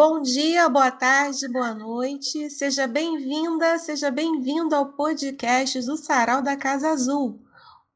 Bom dia, boa tarde, boa noite. Seja bem-vinda, seja bem-vindo ao podcast do Sarau da Casa Azul.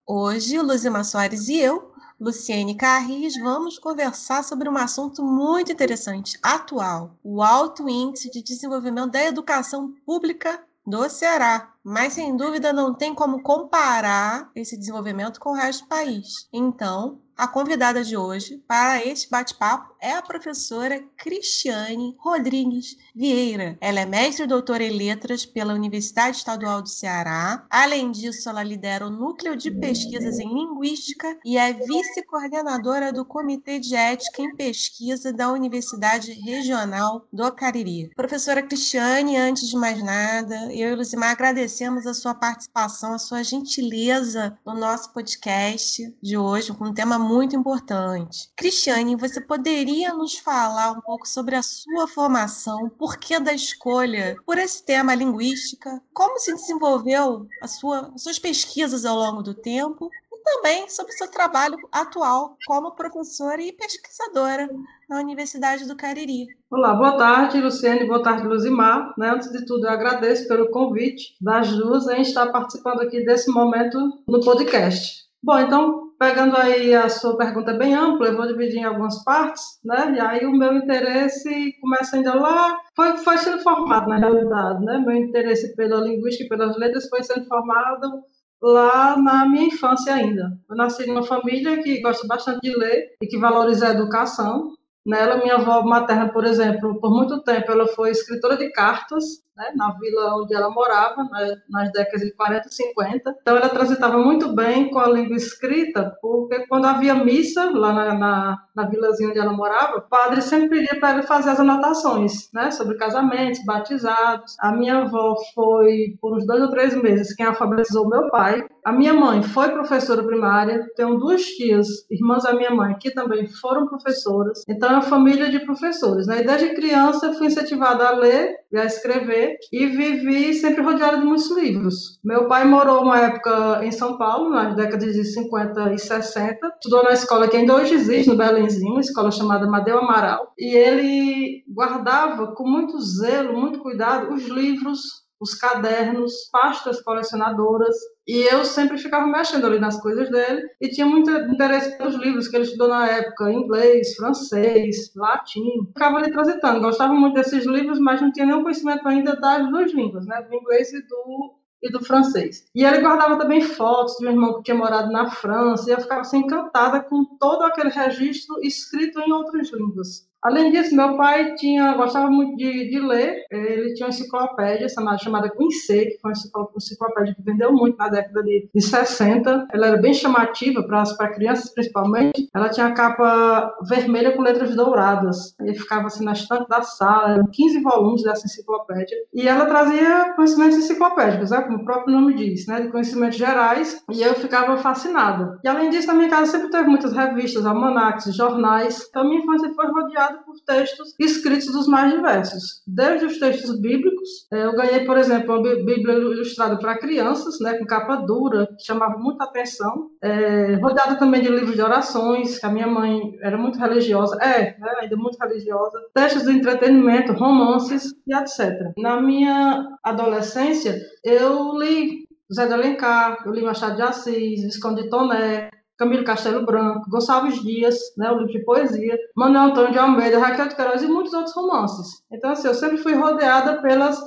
Hoje, Luzima Soares e eu, Luciene Carris, vamos conversar sobre um assunto muito interessante, atual: o alto índice de desenvolvimento da educação pública do Ceará. Mas sem dúvida não tem como comparar esse desenvolvimento com o resto do país. Então, a convidada de hoje para este bate-papo é a professora Cristiane Rodrigues Vieira. Ela é mestre e doutora em letras pela Universidade Estadual do Ceará. Além disso, ela lidera o Núcleo de Pesquisas em Linguística e é vice-coordenadora do Comitê de Ética em Pesquisa da Universidade Regional do Cariri. Professora Cristiane, antes de mais nada, eu e Luzimar agradecemos a sua participação, a sua gentileza no nosso podcast de hoje, com um tema muito importante. Cristiane, você poderia nos falar um pouco sobre a sua formação, por que da escolha por esse tema linguística, como se desenvolveu sua, as suas pesquisas ao longo do tempo e também sobre o seu trabalho atual como professora e pesquisadora na Universidade do Cariri. Olá, boa tarde, Luciane, boa tarde, Luzimar. Né, antes de tudo, eu agradeço pelo convite das duas em estar participando aqui desse momento no podcast. Bom, então, pegando aí a sua pergunta bem ampla, eu vou dividir em algumas partes, né? E aí o meu interesse começa ainda lá, foi, foi sendo formado na realidade, né? Meu interesse pela linguística e pelas letras foi sendo formado lá na minha infância ainda. Eu nasci em uma família que gosta bastante de ler e que valoriza a educação. Nela, minha avó materna, por exemplo, por muito tempo ela foi escritora de cartas né, na vila onde ela morava, nas décadas de 40 e 50. Então, ela transitava muito bem com a língua escrita, porque quando havia missa lá na, na, na vilazinha onde ela morava, o padre sempre pedia para ela fazer as anotações né, sobre casamentos, batizados. A minha avó foi, por uns dois ou três meses, quem alfabetizou meu pai. A minha mãe foi professora primária, tenho duas tias, irmãs da minha mãe, que também foram professoras. Então, é uma família de professores. Né? E desde criança, fui incentivada a ler e a escrever e vivi sempre rodeada de muitos livros. Meu pai morou uma época em São Paulo, nas décadas de 50 e 60, estudou na escola que ainda hoje existe, no Belenzinho, uma escola chamada Madeu Amaral, e ele guardava com muito zelo, muito cuidado, os livros os cadernos, pastas colecionadoras, e eu sempre ficava mexendo ali nas coisas dele e tinha muito interesse pelos livros que ele estudou na época, inglês, francês, latim. Ficava ali transitando, gostava muito desses livros, mas não tinha nenhum conhecimento ainda das duas línguas, né, do inglês e do e do francês. E ele guardava também fotos do meu irmão que tinha morado na França, e eu ficava assim, encantada com todo aquele registro escrito em outras línguas. Além disso, meu pai tinha, gostava muito de, de ler. Ele tinha uma enciclopédia chamada, chamada Quincê, que foi uma enciclopédia que vendeu muito na década de, de 60. Ela era bem chamativa para crianças, principalmente. Ela tinha a capa vermelha com letras douradas. Ele ficava assim na estante da sala, eram 15 volumes dessa enciclopédia. E ela trazia conhecimentos enciclopédicos, né, como o próprio nome diz, né, de conhecimentos gerais. E eu ficava fascinada. E além disso, na minha casa sempre teve muitas revistas, almanacs, jornais. Então, minha infância foi rodeada por textos escritos dos mais diversos. Desde os textos bíblicos, é, eu ganhei, por exemplo, uma Bíblia ilustrada para crianças, né, com capa dura, que chamava muita atenção. É, também de livros de orações, que a minha mãe era muito religiosa, é, né, ainda muito religiosa. Textos de entretenimento, romances e etc. Na minha adolescência, eu li Zé de Alencar, eu li Machado de Assis, Visconde de Toné, Camilo Castelo Branco, Gonçalves Dias, né, o livro de poesia, Manuel Antônio de Almeida, Raquel de Queiroz e muitos outros romances. Então, assim, eu sempre fui rodeada pelas,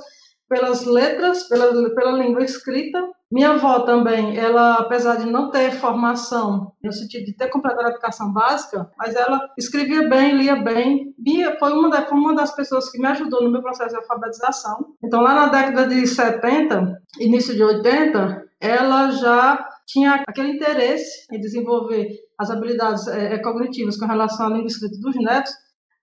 pelas letras, pela, pela língua escrita. Minha avó também, ela, apesar de não ter formação, no sentido de ter completado a educação básica, mas ela escrevia bem, lia bem, Bia foi uma, foi uma das pessoas que me ajudou no meu processo de alfabetização. Então, lá na década de 70, início de 80, ela já tinha aquele interesse em desenvolver as habilidades é, cognitivas com relação à língua escrita dos netos,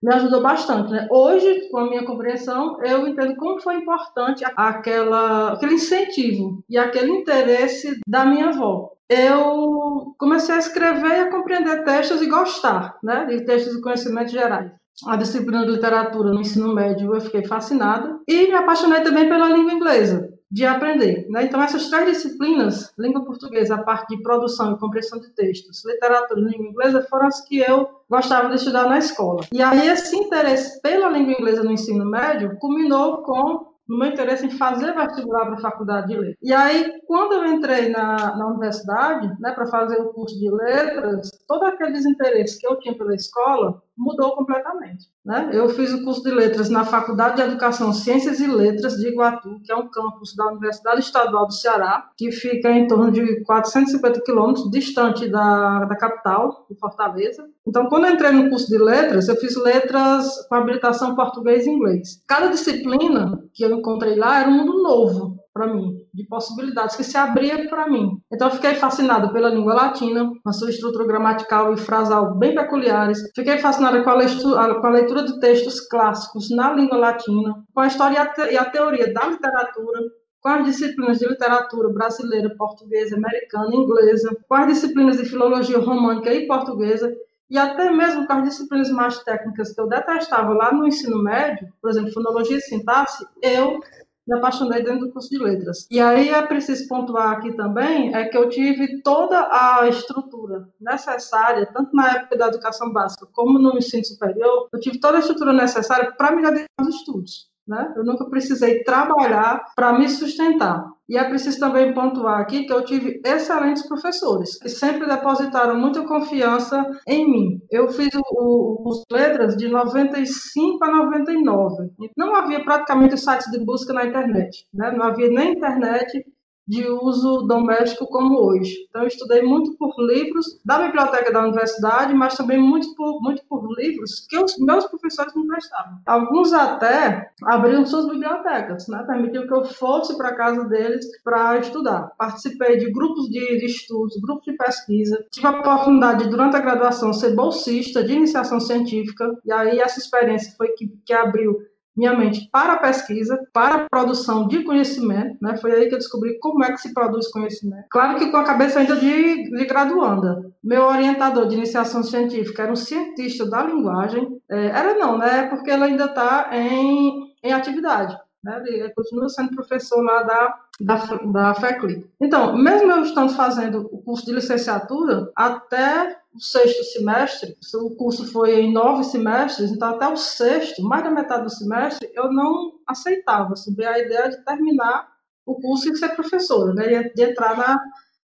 me ajudou bastante. Né? Hoje, com a minha compreensão, eu entendo como foi importante aquela, aquele incentivo e aquele interesse da minha avó. Eu comecei a escrever e a compreender textos e gostar né, de textos de conhecimentos gerais. A disciplina de literatura no ensino médio eu fiquei fascinada e me apaixonei também pela língua inglesa de aprender. Né? Então, essas três disciplinas, língua portuguesa, a parte de produção e compreensão de textos, literatura e língua inglesa, foram as que eu gostava de estudar na escola. E aí, esse interesse pela língua inglesa no ensino médio culminou com no meu interesse em fazer vestibular para a faculdade de letras. E aí, quando eu entrei na, na universidade, né, para fazer o curso de letras, todo aquele desinteresse que eu tinha pela escola mudou completamente. Né? Eu fiz o curso de letras na Faculdade de Educação, Ciências e Letras de Iguatu, que é um campus da Universidade Estadual do Ceará, que fica em torno de 450 quilômetros distante da, da capital, de Fortaleza. Então, quando eu entrei no curso de letras, eu fiz letras com habilitação português e inglês. Cada disciplina que eu encontrei lá era um mundo novo para mim, de possibilidades que se abria para mim. Então fiquei fascinada pela língua latina, com a sua estrutura gramatical e frasal bem peculiares. Fiquei fascinada com a, leitura, com a leitura de textos clássicos na língua latina, com a história e a teoria da literatura, com as disciplinas de literatura brasileira, portuguesa, americana, inglesa, com as disciplinas de filologia românica e portuguesa, e até mesmo com as disciplinas mais técnicas que eu detestava lá no ensino médio, por exemplo, fonologia e sintaxe, eu me apaixonei dentro do curso de letras. E aí é preciso pontuar aqui também é que eu tive toda a estrutura necessária, tanto na época da educação básica como no ensino superior, eu tive toda a estrutura necessária para me dedicar aos estudos. Né? Eu nunca precisei trabalhar para me sustentar. E é preciso também pontuar aqui que eu tive excelentes professores, que sempre depositaram muita confiança em mim. Eu fiz os letras de 95 a 99. Não havia praticamente sites de busca na internet. Né? Não havia nem internet de uso doméstico como hoje. Então, eu estudei muito por livros da biblioteca da universidade, mas também muito por, muito por livros que os meus professores me prestavam. Alguns até abriam suas bibliotecas, né? permitiu que eu fosse para a casa deles para estudar. Participei de grupos de estudos, grupos de pesquisa. Tive a oportunidade, durante a graduação, ser bolsista de iniciação científica, e aí essa experiência foi que, que abriu minha mente para a pesquisa, para a produção de conhecimento, né? Foi aí que eu descobri como é que se produz conhecimento. Claro que com a cabeça ainda de, de graduanda. Meu orientador de iniciação científica era um cientista da linguagem. É, era não, né? Porque ele ainda está em, em atividade. Né? Ele continua sendo professor lá da, da, da FECLI. Então, mesmo eu estando fazendo o curso de licenciatura, até o sexto semestre, o curso foi em nove semestres, então até o sexto, mais da metade do semestre, eu não aceitava subir a ideia de terminar o curso e ser professora, né, de entrar na,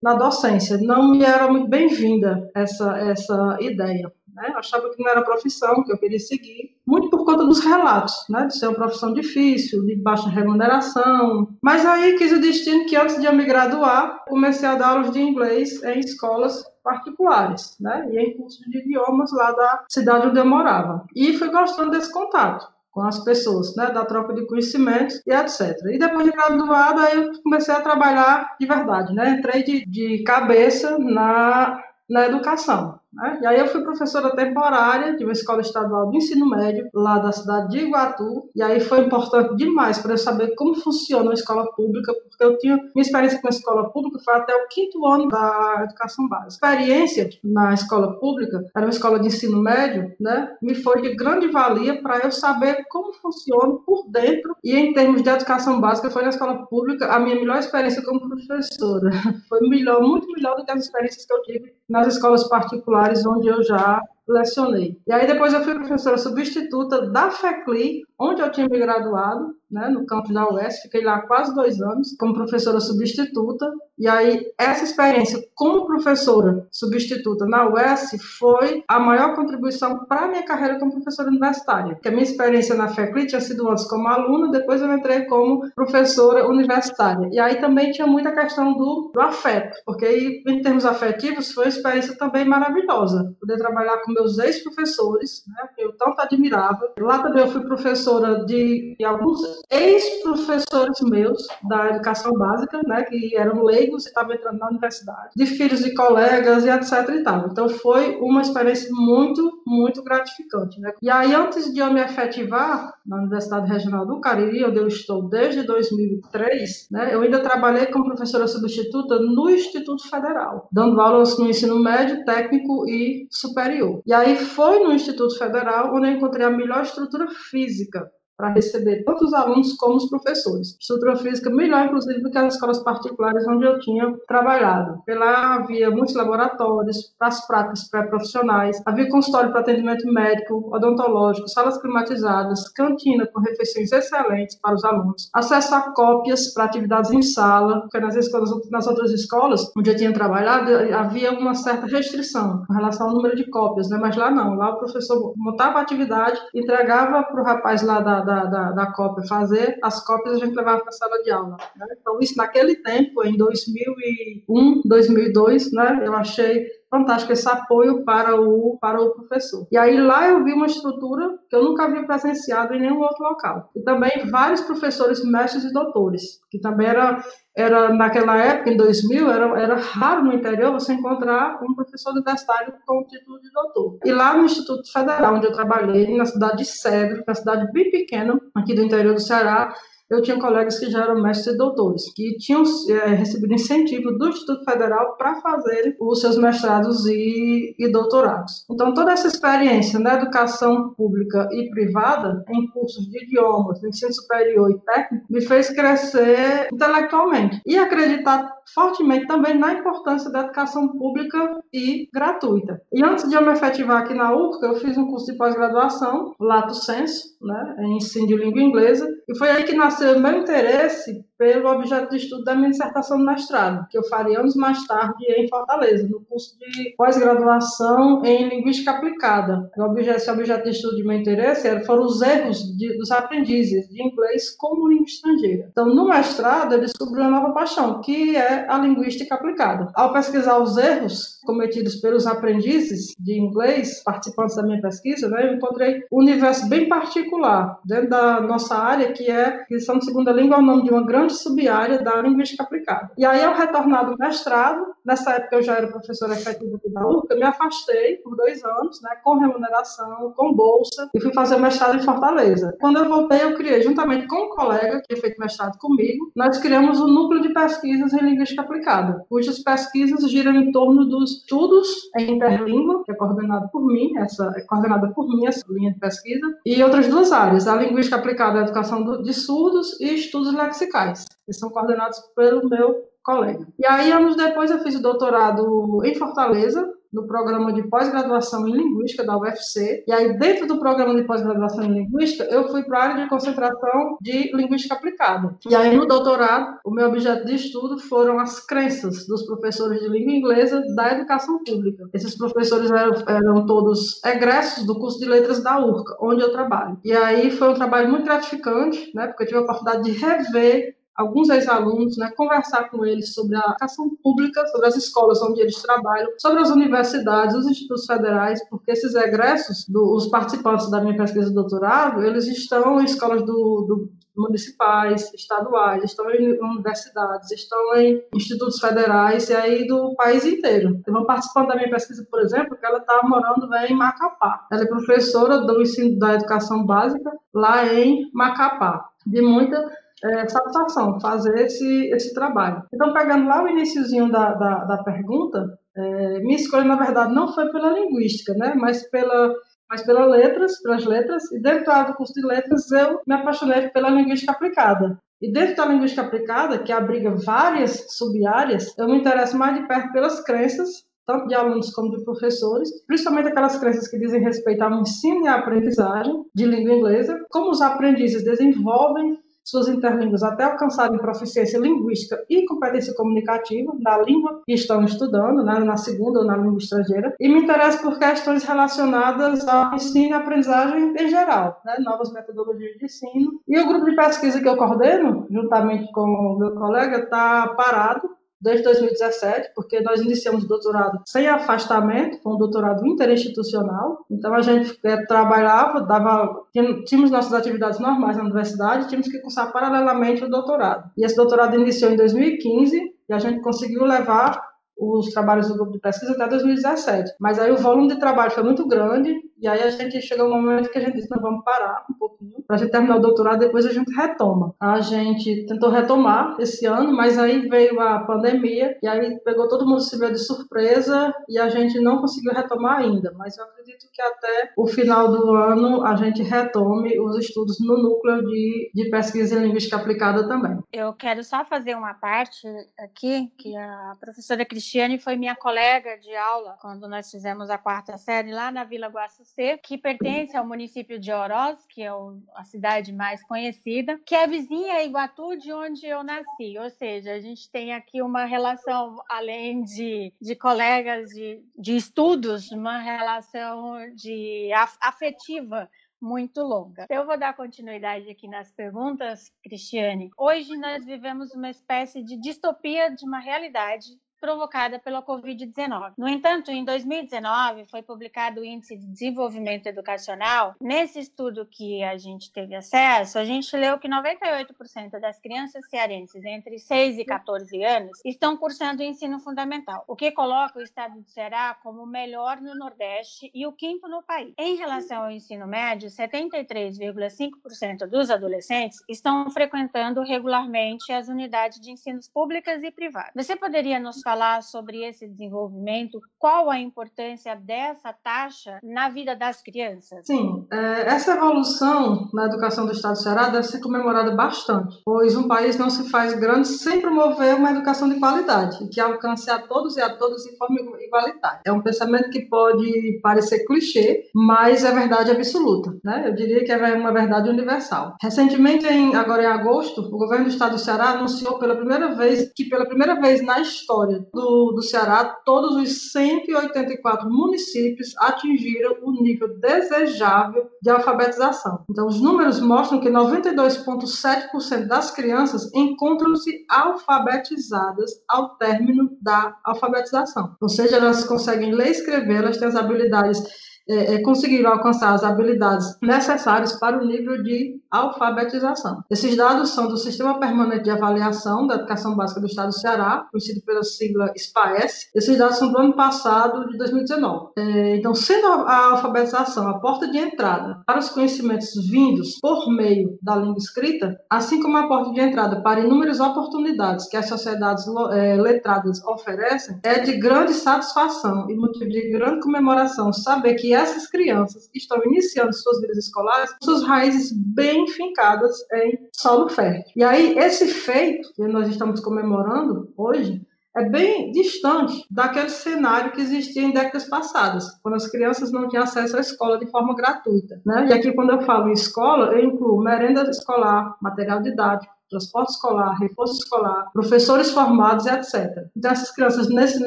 na docência. Não me era muito bem-vinda essa, essa ideia. Né? Eu achava que não era profissão que eu queria seguir, muito por conta dos relatos, né? de ser uma profissão difícil, de baixa remuneração. Mas aí quis o destino que antes de eu me graduar, comecei a dar aulas de inglês em escolas particulares, né? E em cursos de idiomas lá da cidade onde eu morava. E fui gostando desse contato com as pessoas, né, da troca de conhecimentos e etc. E depois de graduado, aí eu comecei a trabalhar de verdade, né? Entrei de, de cabeça na, na educação. Né? E aí eu fui professora temporária de uma escola estadual de ensino médio, lá da cidade de Iguatu, e aí foi importante demais para eu saber como funciona a escola pública, porque eu tinha minha experiência com a escola pública foi até o quinto ano da educação básica. A experiência na escola pública, era uma escola de ensino médio, né, me foi de grande valia para eu saber como funciona por dentro, e em termos de educação básica, foi na escola pública a minha melhor experiência como professora. Foi melhor, muito melhor do que as experiências que eu tive nas escolas particulares lugares onde eu já lecionei. E aí depois eu fui professora substituta da FECLI, onde eu tinha me graduado, né, no campus da UES, fiquei lá quase dois anos como professora substituta, e aí essa experiência como professora substituta na UES foi a maior contribuição para a minha carreira como professora universitária, porque a minha experiência na FECLI tinha sido antes como aluna, depois eu entrei como professora universitária, e aí também tinha muita questão do, do afeto, porque aí, em termos afetivos foi uma experiência também maravilhosa, poder trabalhar com meus ex-professores, né, que eu tanto admirava. Lá também eu fui professora de, de alguns ex-professores meus da educação básica, né, que eram leigos e estavam entrando na universidade, de filhos de colegas e etc e tal. Então foi uma experiência muito, muito gratificante. Né? E aí, antes de eu me efetivar na Universidade Regional do Cariri, onde eu estou desde 2003, né, eu ainda trabalhei como professora substituta no Instituto Federal, dando aulas no ensino médio, técnico e superior. E aí foi no Instituto Federal onde eu encontrei a melhor estrutura física para receber tanto os alunos como os professores. Estrutura física melhor, inclusive, do que as escolas particulares onde eu tinha trabalhado. Lá havia muitos laboratórios, as práticas pré-profissionais, havia consultório para atendimento médico, odontológico, salas climatizadas, cantina com refeições excelentes para os alunos, acesso a cópias para atividades em sala, porque nas, escolas, nas outras escolas onde eu tinha trabalhado havia uma certa restrição com relação ao número de cópias, né? mas lá não, lá o professor montava a atividade, entregava para o rapaz lá da da, da, da cópia fazer, as cópias a gente levava para a sala de aula. Né? Então, isso naquele tempo, em 2001, 2002, né, eu achei fantástico esse apoio para o, para o professor. E aí lá eu vi uma estrutura que eu nunca havia presenciado em nenhum outro local. E também vários professores, mestres e doutores, que também era, era naquela época, em 2000, era, era raro no interior você encontrar um professor universitário com o título de doutor. E lá no Instituto Federal, onde eu trabalhei, na cidade de Cedro, é uma cidade bem pequena, aqui do interior do Ceará, eu tinha colegas que já eram mestres e doutores, que tinham é, recebido incentivo do Instituto Federal para fazerem os seus mestrados e, e, doutorados. Então, toda essa experiência na educação pública e privada, em cursos de idiomas, ensino superior e técnico, me fez crescer intelectualmente e acreditar fortemente também na importância da educação pública e gratuita. E antes de eu me efetivar aqui na UFCA, eu fiz um curso de pós-graduação, Lato Senso, né, em ensino de língua inglesa, e foi aí que nasceu o meu interesse pelo objeto de estudo da minha dissertação de mestrado, que eu faria anos mais tarde em Fortaleza, no curso de pós-graduação em Linguística Aplicada. Esse objeto de estudo de meu interesse foram os erros de, dos aprendizes de inglês como língua estrangeira. Então, no mestrado, eu descobri uma nova paixão, que é a linguística aplicada. Ao pesquisar os erros cometidos pelos aprendizes de inglês, participantes da minha pesquisa, né, eu encontrei um universo bem particular dentro da nossa área, que é são de segunda língua, é o nome de uma grande subárea da linguística aplicada. E aí, ao retornar do mestrado, nessa época eu já era professora efetiva da URCA, me afastei por dois anos, né, com remuneração, com bolsa, e fui fazer o mestrado em Fortaleza. Quando eu voltei, eu criei, juntamente com um colega que tinha feito mestrado comigo, nós criamos um núcleo de pesquisas em linguística aplicada, cujas pesquisas giram em torno dos estudos em interlíngua, que é coordenado por mim, essa é coordenada por mim, essa linha de pesquisa, e outras duas áreas, a linguística aplicada à educação de surdos e estudos lexicais que são coordenados pelo meu colega. E aí, anos depois, eu fiz o doutorado em Fortaleza, no programa de pós-graduação em Linguística da UFC. E aí, dentro do programa de pós-graduação em Linguística, eu fui para a área de concentração de Linguística Aplicada. E aí, no doutorado, o meu objeto de estudo foram as crenças dos professores de língua inglesa da educação pública. Esses professores eram, eram todos egressos do curso de letras da URCA, onde eu trabalho. E aí, foi um trabalho muito gratificante, né, porque eu tive a oportunidade de rever alguns ex-alunos, né, conversar com eles sobre a educação pública, sobre as escolas onde eles trabalham, sobre as universidades, os institutos federais, porque esses egressos, do, os participantes da minha pesquisa de doutorado, eles estão em escolas do, do municipais, estaduais, estão em universidades, estão em institutos federais e aí do país inteiro. Tem uma participante da minha pesquisa, por exemplo, que ela está morando em Macapá. Ela é professora do ensino da educação básica lá em Macapá. De muita é, satisfação fazer esse, esse trabalho. Então, pegando lá o iníciozinho da, da, da pergunta, é, minha escolha, na verdade, não foi pela linguística, né, mas pela mas pelas letras, pelas letras, e dentro do curso de letras eu me apaixonei pela linguística aplicada. E dentro da linguística aplicada, que abriga várias sub-áreas, eu me interesso mais de perto pelas crenças, tanto de alunos como de professores, principalmente aquelas crenças que dizem respeito ao ensino e à aprendizagem de língua inglesa, como os aprendizes desenvolvem suas interlínguas até alcançarem proficiência linguística e competência comunicativa na língua que estão estudando, né, na segunda ou na língua estrangeira, e me interessa por questões relacionadas ao ensino e aprendizagem em geral, né, novas metodologias de ensino. E o grupo de pesquisa que eu coordeno, juntamente com o meu colega, está parado desde 2017, porque nós iniciamos o doutorado sem afastamento, foi um doutorado interinstitucional. Então a gente é, trabalhava, dava, tínhamos nossas atividades normais na universidade, tínhamos que cursar paralelamente o doutorado. E esse doutorado iniciou em 2015 e a gente conseguiu levar os trabalhos do grupo de pesquisa até 2017. Mas aí o volume de trabalho foi muito grande e aí a gente chegou um momento que a gente disse, não, vamos parar um pouquinho para a gente terminar o doutorado, depois a gente retoma. A gente tentou retomar esse ano, mas aí veio a pandemia e aí pegou todo mundo se veio de surpresa e a gente não conseguiu retomar ainda. Mas eu acredito que até o final do ano a gente retome os estudos no núcleo de, de pesquisa em linguística aplicada também. Eu quero só fazer uma parte aqui, que a professora Cristiane foi minha colega de aula quando nós fizemos a quarta série lá na Vila Guaçucê, que pertence ao município de Oroz, que é a cidade mais conhecida, que é vizinha a Iguatu, de onde eu nasci. Ou seja, a gente tem aqui uma relação, além de, de colegas de, de estudos, uma relação de afetiva muito longa. Eu vou dar continuidade aqui nas perguntas, Cristiane. Hoje nós vivemos uma espécie de distopia de uma realidade provocada pela Covid-19. No entanto, em 2019 foi publicado o Índice de Desenvolvimento Educacional. Nesse estudo que a gente teve acesso, a gente leu que 98% das crianças cearenses entre 6 e 14 anos estão cursando o ensino fundamental, o que coloca o estado do Ceará como o melhor no Nordeste e o quinto no país. Em relação ao ensino médio, 73,5% dos adolescentes estão frequentando regularmente as unidades de ensinos públicas e privadas. Você poderia nos falar falar sobre esse desenvolvimento, qual a importância dessa taxa na vida das crianças? Sim, é, essa evolução na educação do Estado do Ceará deve ser comemorada bastante, pois um país não se faz grande sem promover uma educação de qualidade, que alcance a todos e a todas de forma igualitária. É um pensamento que pode parecer clichê, mas é verdade absoluta. Né? Eu diria que é uma verdade universal. Recentemente, em, agora em agosto, o governo do Estado do Ceará anunciou pela primeira vez que pela primeira vez na história do, do Ceará, todos os 184 municípios atingiram o nível desejável de alfabetização. Então, os números mostram que 92,7% das crianças encontram-se alfabetizadas ao término da alfabetização. Ou seja, elas conseguem ler e escrever, elas têm as habilidades é, é, conseguiram alcançar as habilidades necessárias para o nível de alfabetização. Esses dados são do Sistema Permanente de Avaliação da Educação Básica do Estado do Ceará, conhecido pela sigla SPAES. Esses dados são do ano passado, de 2019. É, então, sendo a alfabetização a porta de entrada para os conhecimentos vindos por meio da língua escrita, assim como a porta de entrada para inúmeras oportunidades que as sociedades é, letradas oferecem, é de grande satisfação e motivo de grande comemoração saber que essas crianças estão iniciando suas vidas escolares com suas raízes bem fincadas em solo fértil. E aí, esse feito que nós estamos comemorando hoje é bem distante daquele cenário que existia em décadas passadas, quando as crianças não tinham acesso à escola de forma gratuita. Né? E aqui, quando eu falo em escola, eu incluo merenda escolar, material didático, transporte escolar, reforço escolar, professores formados etc. Então, essas crianças, nesse,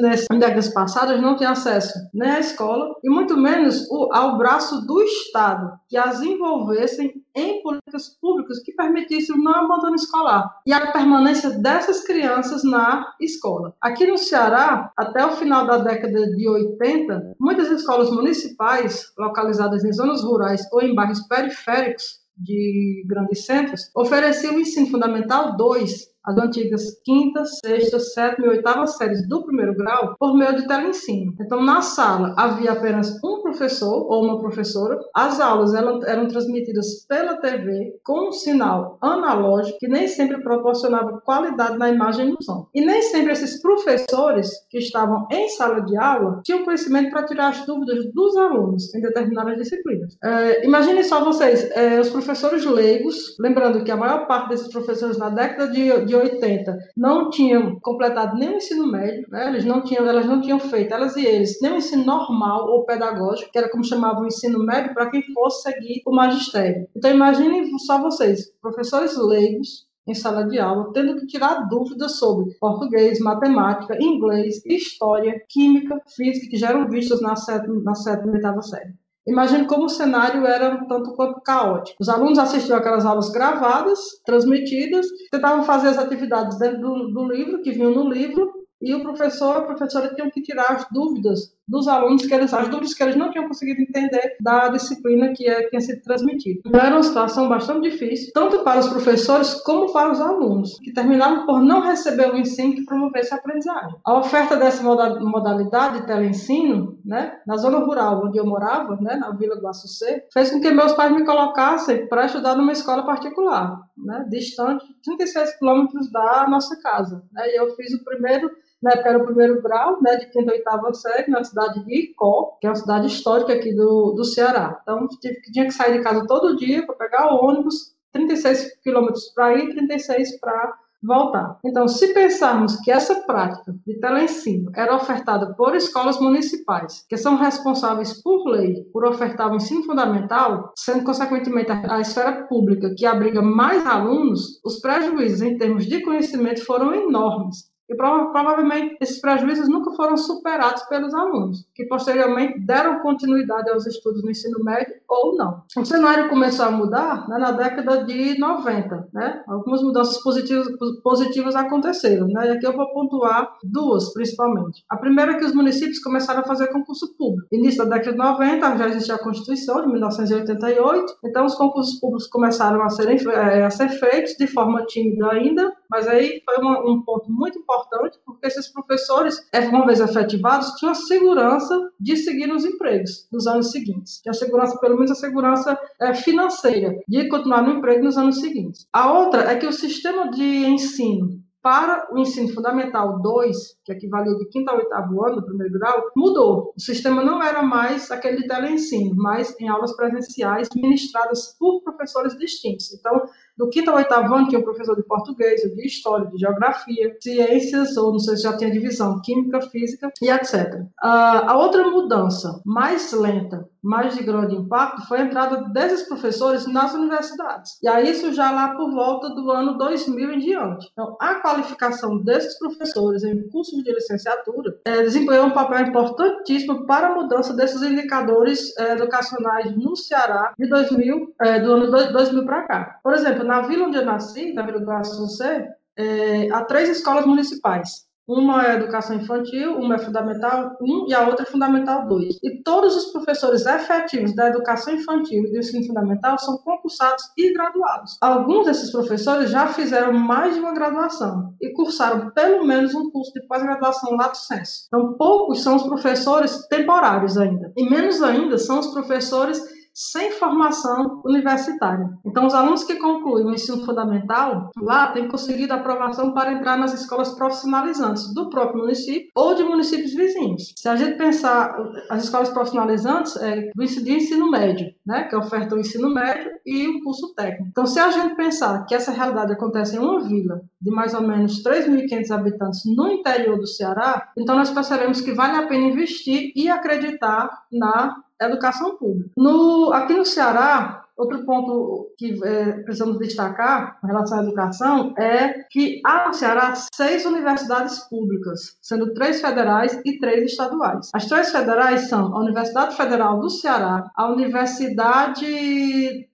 nesse, décadas passadas, não tinham acesso nem à escola e muito menos o, ao braço do Estado, que as envolvessem em políticas públicas que permitissem o não abandono escolar e a permanência dessas crianças na escola. Aqui no Ceará, até o final da década de 80, muitas escolas municipais, localizadas em zonas rurais ou em bairros periféricos, de grandes centros, oferecia o ensino fundamental 2 as antigas quinta, sexta, sétima e oitava séries do primeiro grau por meio de teleensino. Então, na sala havia apenas um professor ou uma professora. As aulas eram, eram transmitidas pela TV com um sinal analógico que nem sempre proporcionava qualidade na imagem e no som. E nem sempre esses professores que estavam em sala de aula tinham conhecimento para tirar as dúvidas dos alunos em determinadas disciplinas. É, imaginem só vocês, é, os professores leigos, lembrando que a maior parte desses professores na década de, de 80 não tinham completado nem o ensino médio, né? eles não tinham, elas não tinham feito, elas e eles, nem o ensino normal ou pedagógico, que era como chamavam o ensino médio para quem fosse seguir o magistério. Então imaginem só vocês, professores leigos, em sala de aula, tendo que tirar dúvidas sobre português, matemática, inglês, história, química, física, que já eram vistas na sétima e oitava série. Imagine como o cenário era um tanto quanto caótico. Os alunos assistiam aquelas aulas gravadas, transmitidas, tentavam fazer as atividades dentro do, do livro, que vinham no livro, e o professor, a professora tinham que tirar as dúvidas dos alunos que eles, as dúvidas que eles não tinham conseguido entender da disciplina que é, tinha sido transmitida. Então, era uma situação bastante difícil, tanto para os professores como para os alunos, que terminavam por não receber o ensino que promovesse a aprendizagem. A oferta dessa modalidade de teleensino, né, na zona rural onde eu morava, né, na Vila do Açucê, fez com que meus pais me colocassem para estudar numa escola particular, né, distante 36 quilômetros da nossa casa. Né, e eu fiz o primeiro era o primeiro grau, né, de quinta e oitava série, na cidade de Icó, que é uma cidade histórica aqui do, do Ceará. Então, tive, tinha que sair de casa todo dia para pegar o ônibus, 36 quilômetros para ir, 36 para voltar. Então, se pensarmos que essa prática de teleensino era ofertada por escolas municipais, que são responsáveis por lei por ofertar o ensino fundamental, sendo consequentemente a esfera pública que abriga mais alunos, os prejuízos em termos de conhecimento foram enormes. E provavelmente esses prejuízos nunca foram superados pelos alunos, que posteriormente deram continuidade aos estudos no ensino médio ou não. O cenário começou a mudar né, na década de 90. Né? Algumas mudanças positivas, positivas aconteceram. Né? E aqui eu vou pontuar duas, principalmente. A primeira é que os municípios começaram a fazer concurso público. Início da década de 90, já existia a Constituição de 1988, então os concursos públicos começaram a, eh, a ser feitos de forma tímida ainda, mas aí foi uma, um ponto muito importante, porque esses professores, é, uma vez efetivados, tinham a segurança de seguir nos empregos nos anos seguintes. Tinha segurança, pelo menos a segurança é, financeira, de continuar no emprego nos anos seguintes. A outra é que o sistema de ensino para o ensino fundamental 2, que equivalia de quinto ao oitavo ano do primeiro grau, mudou. O sistema não era mais aquele de teleensino, mas em aulas presenciais ministradas por professores distintos. Então, do quinto ao oitavo ano tinha um professor de português, de história, de geografia, ciências, ou não sei se já tinha divisão, química, física e etc. Uh, a outra mudança mais lenta, mais de grande impacto, foi a entrada desses professores nas universidades. E aí isso já lá por volta do ano 2000 em diante. Então, a qualificação desses professores em cursos de licenciatura é, desempenhou um papel importantíssimo para a mudança desses indicadores é, educacionais no Ceará de 2000, é, do ano 2000 para cá. Por exemplo, na vila onde eu nasci, na Vila do Açucê, é, há três escolas municipais. Uma é educação infantil, uma é fundamental 1 e a outra é fundamental 2. E todos os professores efetivos da educação infantil e do ensino fundamental são concursados e graduados. Alguns desses professores já fizeram mais de uma graduação e cursaram pelo menos um curso de pós-graduação lato sensu. Então, poucos são os professores temporários ainda. E menos ainda são os professores sem formação universitária. Então, os alunos que concluem o ensino fundamental lá têm conseguido aprovação para entrar nas escolas profissionalizantes do próprio município ou de municípios vizinhos. Se a gente pensar as escolas profissionalizantes é do ensino, médio, né, que ofertam o ensino médio e o curso técnico. Então, se a gente pensar que essa realidade acontece em uma vila de mais ou menos 3.500 habitantes no interior do Ceará, então nós percebemos que vale a pena investir e acreditar na educação pública. No, aqui no Ceará, outro ponto que é, precisamos destacar em relação à educação é que há no Ceará seis universidades públicas, sendo três federais e três estaduais. As três federais são a Universidade Federal do Ceará, a Universidade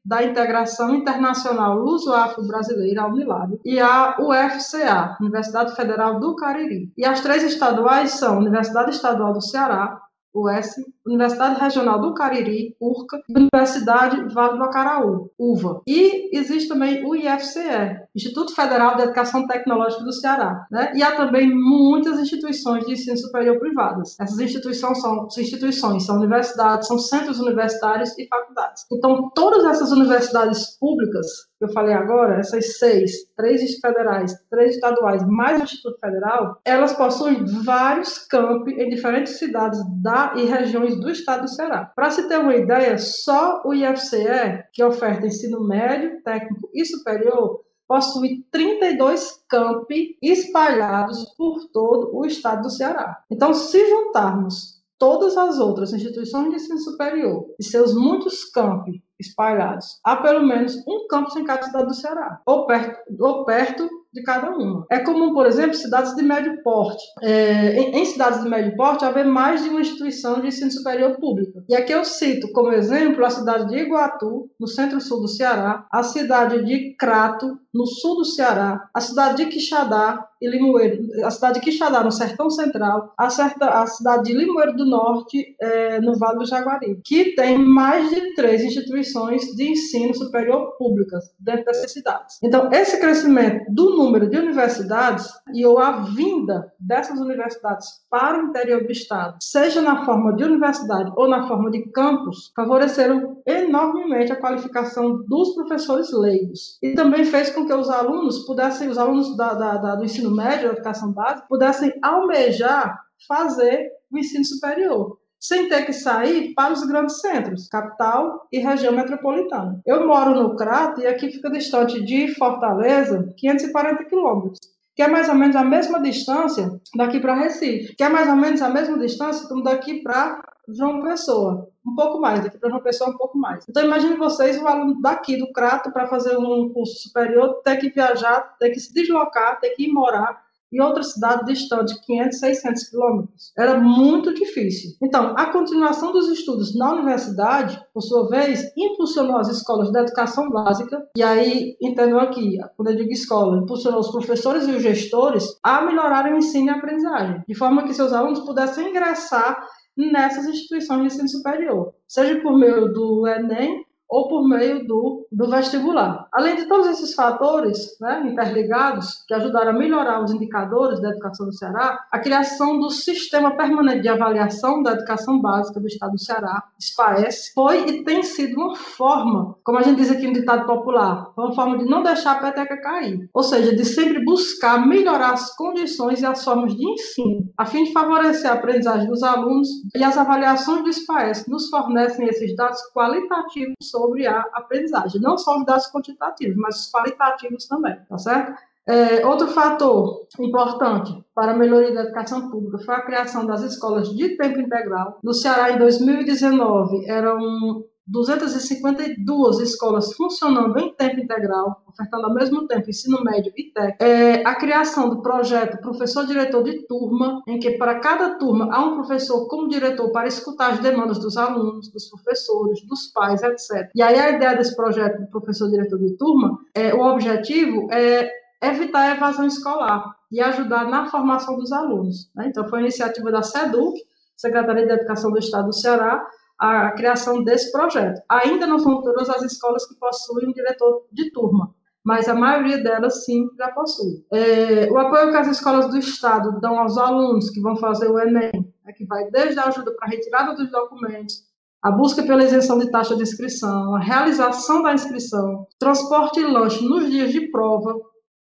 da Integração Internacional Luso-Afro-Brasileira, a Unilab, e a UFCA, Universidade Federal do Cariri. E as três estaduais são a Universidade Estadual do Ceará, US, Universidade Regional do Cariri, URCA, Universidade Vale do Acaraú, UVA. E existe também o IFCE, Instituto Federal de Educação Tecnológica do Ceará. Né? E há também muitas instituições de ensino superior privadas. Essas instituições são, instituições são universidades, são centros universitários e faculdades. Então, todas essas universidades públicas eu falei agora, essas seis, três federais, três estaduais, mais o Instituto Federal, elas possuem vários campi em diferentes cidades da, e regiões do estado do Ceará. Para se ter uma ideia, só o IFCE, que oferta ensino médio, técnico e superior, possui 32 campi espalhados por todo o estado do Ceará. Então, se juntarmos todas as outras instituições de ensino superior e seus muitos campi espalhados. Há pelo menos um campus em cada cidade do Ceará, ou perto, ou perto de cada uma. É comum, por exemplo, cidades de médio porte. É, em, em, cidades de médio porte, haver mais de uma instituição de ensino superior pública. E aqui eu cito como exemplo a cidade de Iguatu, no centro-sul do Ceará, a cidade de Crato, no sul do Ceará, a cidade de Quixadá e Limoeiro, a cidade de Quixadá, no Sertão Central, a, certa, a cidade de Limoeiro do Norte, é, no Vale do Jaguari, que tem mais de três instituições de ensino superior públicas dentro dessas cidades. Então, esse crescimento do número de universidades e ou a vinda dessas universidades para o interior do estado, seja na forma de universidade ou na forma de campus, favoreceram enormemente a qualificação dos professores leigos e também fez com que os alunos pudessem, os alunos da, da, da, do ensino médio, da educação básica, pudessem almejar fazer o ensino superior sem ter que sair para os grandes centros, capital e região metropolitana. Eu moro no Crato e aqui fica distante de Fortaleza 540 quilômetros que é mais ou menos a mesma distância daqui para Recife, que é mais ou menos a mesma distância como daqui para João Pessoa, um pouco mais, daqui para João Pessoa um pouco mais. Então imagine vocês, o aluno daqui do Crato para fazer um curso superior, ter que viajar, ter que se deslocar, ter que ir morar e outra cidade distante, 500, 600 quilômetros. Era muito difícil. Então, a continuação dos estudos na universidade, por sua vez, impulsionou as escolas de educação básica, e aí, entendam aqui, quando eu digo escola, impulsionou os professores e os gestores a melhorarem o ensino e a aprendizagem, de forma que seus alunos pudessem ingressar nessas instituições de ensino superior, seja por meio do Enem ou por meio do, do vestibular. Além de todos esses fatores né, interligados que ajudaram a melhorar os indicadores da educação do Ceará, a criação do Sistema Permanente de Avaliação da Educação Básica do Estado do Ceará, SPAES, foi e tem sido uma forma, como a gente diz aqui no ditado popular, uma forma de não deixar a peteca cair, ou seja, de sempre buscar melhorar as condições e as formas de ensino, a fim de favorecer a aprendizagem dos alunos e as avaliações do SPAES nos fornecem esses dados qualitativos sobre a aprendizagem, não só os dados quantitativos, mas os qualitativos também, tá certo? É, outro fator importante para a melhoria da educação pública foi a criação das escolas de tempo integral. No Ceará, em 2019, eram 252 escolas funcionando em tempo integral, ofertando ao mesmo tempo ensino médio e técnico. É, a criação do projeto professor-diretor de turma, em que para cada turma há um professor como diretor para escutar as demandas dos alunos, dos professores, dos pais, etc. E aí a ideia desse projeto do professor-diretor de turma, é, o objetivo é evitar a evasão escolar e ajudar na formação dos alunos. Né? Então, foi iniciativa da SEDUC, Secretaria de Educação do Estado do Ceará, a criação desse projeto. Ainda não são todas as escolas que possuem um diretor de turma, mas a maioria delas sim já possui. É, o apoio que as escolas do Estado dão aos alunos que vão fazer o Enem, é que vai desde a ajuda para a retirada dos documentos, a busca pela isenção de taxa de inscrição, a realização da inscrição, transporte e lanche nos dias de prova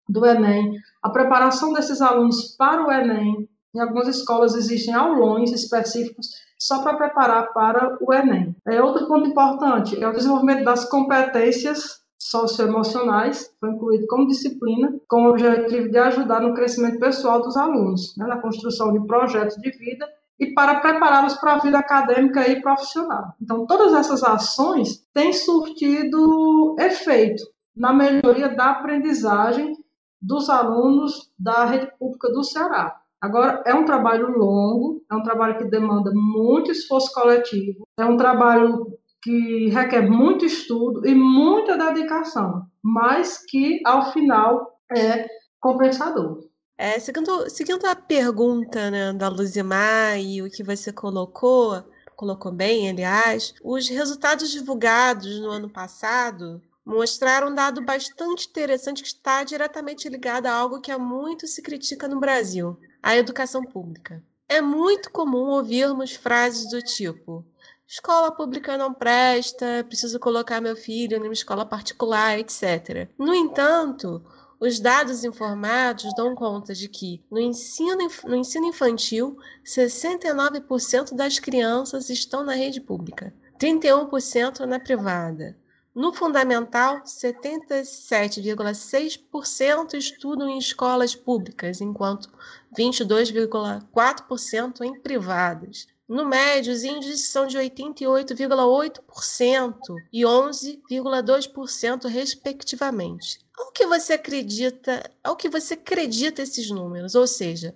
do Enem, a preparação desses alunos para o Enem. Em algumas escolas existem aulões específicos só para preparar para o Enem. É outro ponto importante é o desenvolvimento das competências socioemocionais, foi incluído como disciplina, com o objetivo de ajudar no crescimento pessoal dos alunos, né, na construção de projetos de vida e para prepará-los para a vida acadêmica e profissional. Então, todas essas ações têm surtido efeito na melhoria da aprendizagem dos alunos da rede pública do Ceará. Agora, é um trabalho longo, é um trabalho que demanda muito esforço coletivo, é um trabalho que requer muito estudo e muita dedicação, mas que, ao final, é compensador. É, seguindo, seguindo a pergunta né, da Luzimar e o que você colocou, colocou bem, aliás, os resultados divulgados no ano passado mostraram um dado bastante interessante que está diretamente ligado a algo que há muito se critica no Brasil: a educação pública. É muito comum ouvirmos frases do tipo: escola pública não presta, preciso colocar meu filho numa escola particular, etc. No entanto, os dados informados dão conta de que no ensino, no ensino infantil, 69% das crianças estão na rede pública, 31% na privada. No fundamental, 77,6% estudam em escolas públicas, enquanto 22,4% em privadas. No médio, os índices são de 88,8% e 11,2%, respectivamente. Ao que você acredita, ao que você acredita esses números? Ou seja,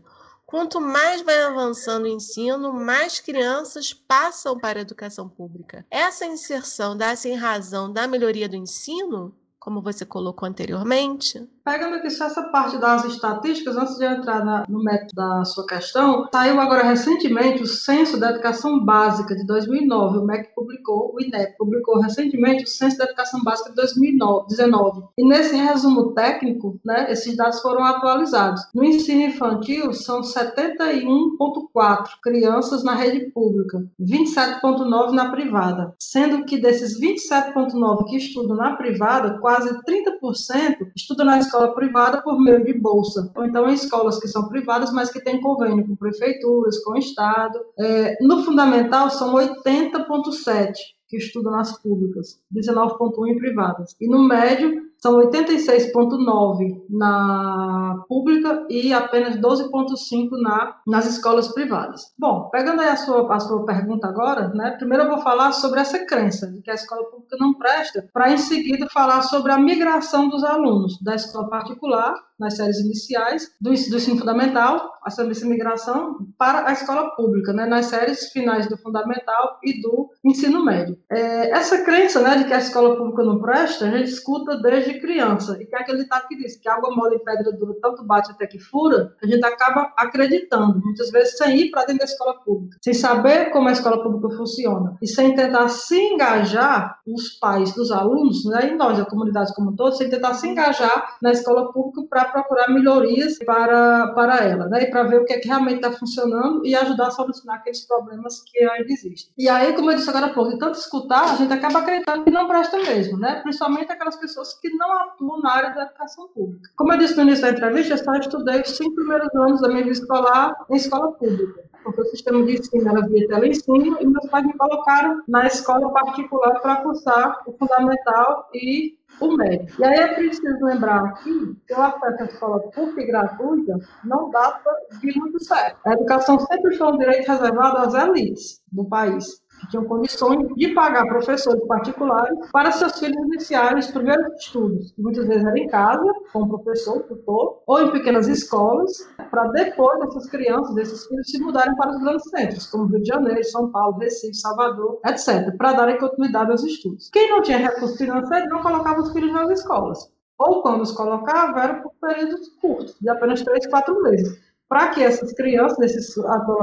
Quanto mais vai avançando o ensino, mais crianças passam para a educação pública. Essa inserção dá-se em razão da melhoria do ensino, como você colocou anteriormente? Pegando aqui só essa parte das estatísticas, antes de entrar na, no método da sua questão, saiu agora recentemente o Censo da Educação Básica de 2009. O MEC publicou, o INEP publicou recentemente o Censo da Educação Básica de 2019. E nesse resumo técnico, né, esses dados foram atualizados. No ensino infantil, são 71,4 crianças na rede pública, 27,9 na privada, sendo que desses 27,9 que estudam na privada, quase 30% estudam na escola privada por meio de bolsa, ou então em escolas que são privadas, mas que têm convênio com prefeituras, com o Estado. É, no fundamental, são 80,7% que estudam nas públicas, 19,1% em privadas. E no médio, são 86,9 na pública e apenas 12,5 na, nas escolas privadas. Bom, pegando aí a sua, a sua pergunta agora, né, primeiro eu vou falar sobre essa crença de que a escola pública não presta, para em seguida falar sobre a migração dos alunos da escola particular nas séries iniciais do, do ensino fundamental, essa migração para a escola pública, né, nas séries finais do fundamental e do ensino médio. É, essa crença né, de que a escola pública não presta, a gente escuta desde criança, e que é aquele ditado que diz que água mole e pedra dura tanto bate até que fura, a gente acaba acreditando, muitas vezes sem ir para dentro da escola pública, sem saber como a escola pública funciona, e sem tentar se engajar, os pais dos alunos, né, e nós, a comunidade como um todo, sem tentar se engajar na escola pública para procurar melhorias para, para ela, né? E para ver o que, é que realmente está funcionando e ajudar a solucionar aqueles problemas que ainda existem. E aí, como eu disse agora há pouco, de tanto escutar, a gente acaba acreditando que não presta mesmo, né? Principalmente aquelas pessoas que não atuam na área da educação pública. Como eu disse no início da entrevista, eu só estudei os cinco primeiros anos da minha vida escolar em escola pública porque o sistema de ensino era via teleensino, e meus pais me colocaram na escola particular para cursar o fundamental e o médio. E aí é preciso lembrar aqui que o acesso à escola pública e gratuita não data de muito certo. A educação sempre foi um direito reservado às elites do país que tinham condições de pagar professores particulares para seus filhos iniciarem os primeiros estudos, que muitas vezes era em casa, com o professor, tutor, ou em pequenas escolas, para depois dessas crianças, desses filhos, se mudarem para os grandes centros, como Rio de Janeiro, São Paulo, Recife, Salvador, etc., para darem continuidade aos estudos. Quem não tinha recursos financeiros não colocava os filhos nas escolas. Ou quando os colocava, era por períodos curtos, de apenas três, quatro meses para que essas crianças, esses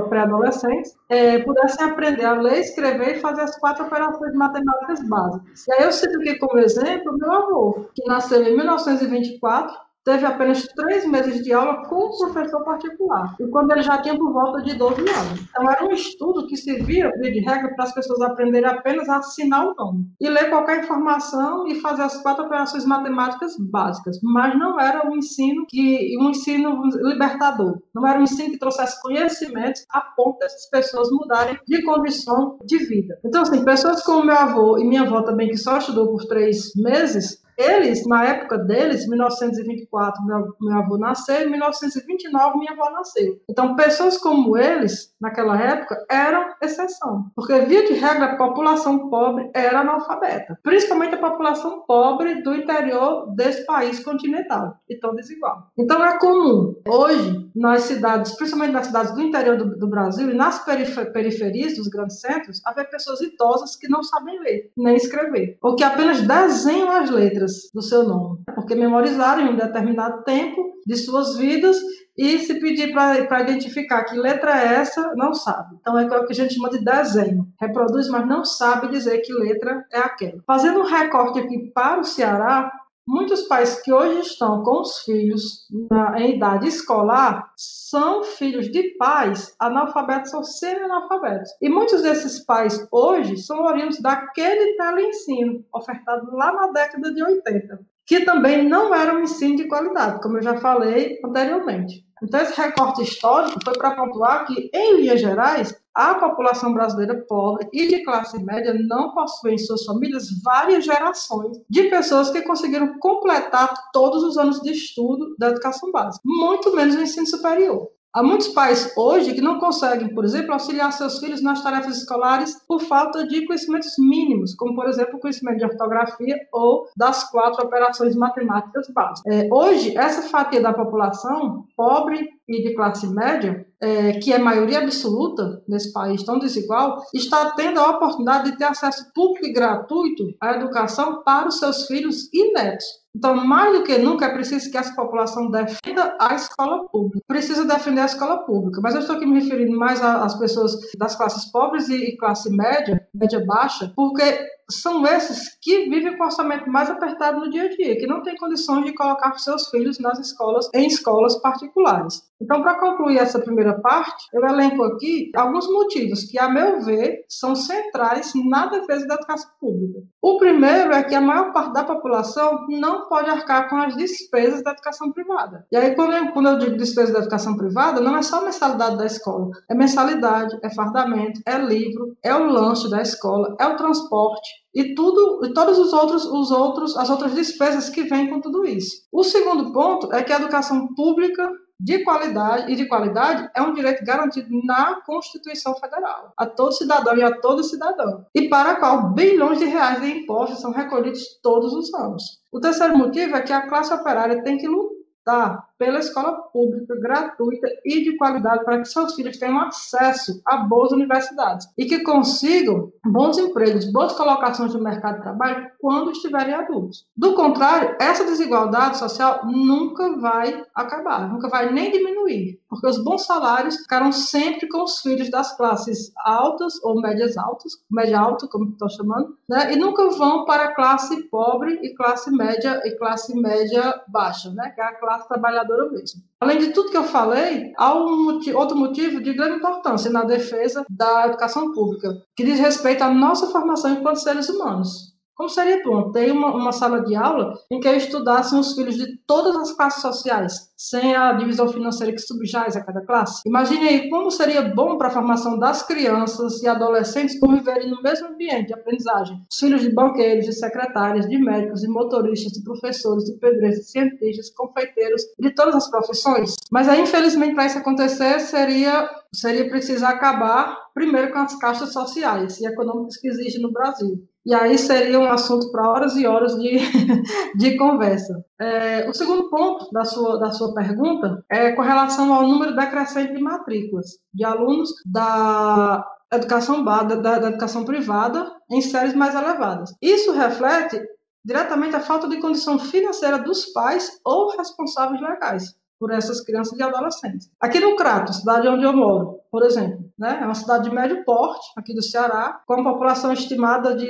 pré-adolescentes, é, pudessem aprender a ler, escrever e fazer as quatro operações matemáticas básicas. E aí eu cito aqui como exemplo meu avô, que nasceu em 1924, teve apenas três meses de aula com o professor particular, e quando ele já tinha por volta de 12 anos. Então, era um estudo que servia, de regra, para as pessoas aprenderem apenas a assinar o nome, e ler qualquer informação e fazer as quatro operações matemáticas básicas, mas não era um ensino que um ensino libertador, não era um ensino que trouxesse conhecimentos a ponto dessas pessoas mudarem de condição de vida. Então, assim, pessoas como meu avô e minha avó também, que só estudou por três meses, eles, na época deles, 1924, meu, meu avô nasceu, em 1929, minha avó nasceu. Então, pessoas como eles, naquela época, eram exceção. Porque, via de regra, a população pobre era analfabeta. Principalmente a população pobre do interior desse país continental, e tão desigual. Então, é comum, hoje, nas cidades, principalmente nas cidades do interior do, do Brasil e nas periferias dos grandes centros, haver pessoas idosas que não sabem ler, nem escrever, ou que apenas desenham as letras letras do seu nome, porque memorizaram em um determinado tempo de suas vidas e se pedir para identificar que letra é essa, não sabe. Então é o que a gente chama de desenho. Reproduz, mas não sabe dizer que letra é aquela. Fazendo um recorte aqui para o Ceará, Muitos pais que hoje estão com os filhos na, em idade escolar são filhos de pais analfabetos ou semi-analfabetos. E muitos desses pais hoje são oriundos daquele teleensino ofertado lá na década de 80, que também não era um ensino de qualidade, como eu já falei anteriormente. Então, esse recorte histórico foi para pontuar que, em linhas gerais, a população brasileira pobre e de classe média não possui em suas famílias várias gerações de pessoas que conseguiram completar todos os anos de estudo da educação básica, muito menos o ensino superior. Há muitos pais hoje que não conseguem, por exemplo, auxiliar seus filhos nas tarefas escolares por falta de conhecimentos mínimos, como, por exemplo, o conhecimento de ortografia ou das quatro operações matemáticas básicas. É, hoje, essa fatia da população, pobre e de classe média, é, que é maioria absoluta nesse país tão desigual, está tendo a oportunidade de ter acesso público e gratuito à educação para os seus filhos e netos. Então, mais do que nunca, é preciso que essa população defenda a escola pública. Precisa defender a escola pública. Mas eu estou aqui me referindo mais às pessoas das classes pobres e classe média, média baixa, porque são esses que vivem com o orçamento mais apertado no dia a dia, que não têm condições de colocar seus filhos nas escolas, em escolas particulares. Então, para concluir essa primeira parte, eu elenco aqui alguns motivos que, a meu ver, são centrais na defesa da educação pública. O primeiro é que a maior parte da população não pode arcar com as despesas da educação privada. E aí, quando eu, quando eu digo despesas da educação privada, não é só a mensalidade da escola, é mensalidade, é fardamento, é livro, é o lanche da escola, é o transporte, e tudo e todos os outros os outros as outras despesas que vêm com tudo isso. O segundo ponto é que a educação pública de qualidade e de qualidade é um direito garantido na Constituição Federal a todo cidadão e a todo cidadão e para a qual bilhões de reais de impostos são recolhidos todos os anos. O terceiro motivo é que a classe operária tem que lutar pela escola pública, gratuita e de qualidade para que seus filhos tenham acesso a boas universidades. E que consigam bons empregos, boas colocações no mercado de trabalho quando estiverem adultos. Do contrário, essa desigualdade social nunca vai acabar, nunca vai nem diminuir, porque os bons salários ficaram sempre com os filhos das classes altas ou médias altas, média alta, como estou chamando, né, e nunca vão para a classe pobre e classe média e classe média baixa, né, que é a classe classe trabalhadora mesmo. Além de tudo que eu falei, há um motivo, outro motivo de grande importância na defesa da educação pública, que diz respeito à nossa formação enquanto seres humanos. Como seria bom ter uma, uma sala de aula em que eu estudasse os filhos de todas as classes sociais, sem a divisão financeira que subjaz a cada classe? Imagine aí como seria bom para a formação das crianças e adolescentes conviverem no mesmo ambiente de aprendizagem. Os filhos de banqueiros, de secretárias, de médicos, de motoristas, de professores, de pedreiros, de cientistas, confeiteiros, de todas as profissões. Mas aí, infelizmente, para isso acontecer, seria seria preciso acabar primeiro com as castas sociais e econômicas que existem no Brasil. E aí seria um assunto para horas e horas de, de conversa. É, o segundo ponto da sua, da sua pergunta é com relação ao número decrescente de matrículas de alunos da educação, da, da educação privada em séries mais elevadas. Isso reflete diretamente a falta de condição financeira dos pais ou responsáveis legais por essas crianças e adolescentes. Aqui no Crato, cidade onde eu moro, por exemplo, né, é uma cidade de médio porte, aqui do Ceará, com uma população estimada de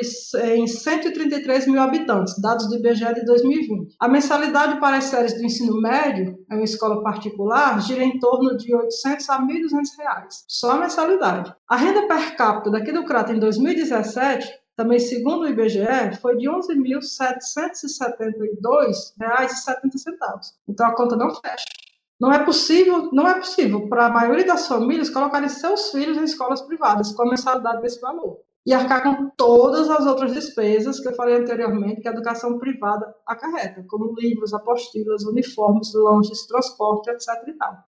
em 133 mil habitantes, dados do IBGE de 2020. A mensalidade para as séries do ensino médio, em uma escola particular, gira em torno de 800 a 1.200 reais, só a mensalidade. A renda per capita daqui do Crato em 2017 também segundo o IBGE, foi de R$ 11.772,70. Então a conta não fecha. Não é possível, não é possível para a maioria das famílias colocarem seus filhos em escolas privadas com a mensalidade desse valor e arcar com todas as outras despesas que eu falei anteriormente que a educação privada acarreta, como livros, apostilas, uniformes, lanches, transporte, etc.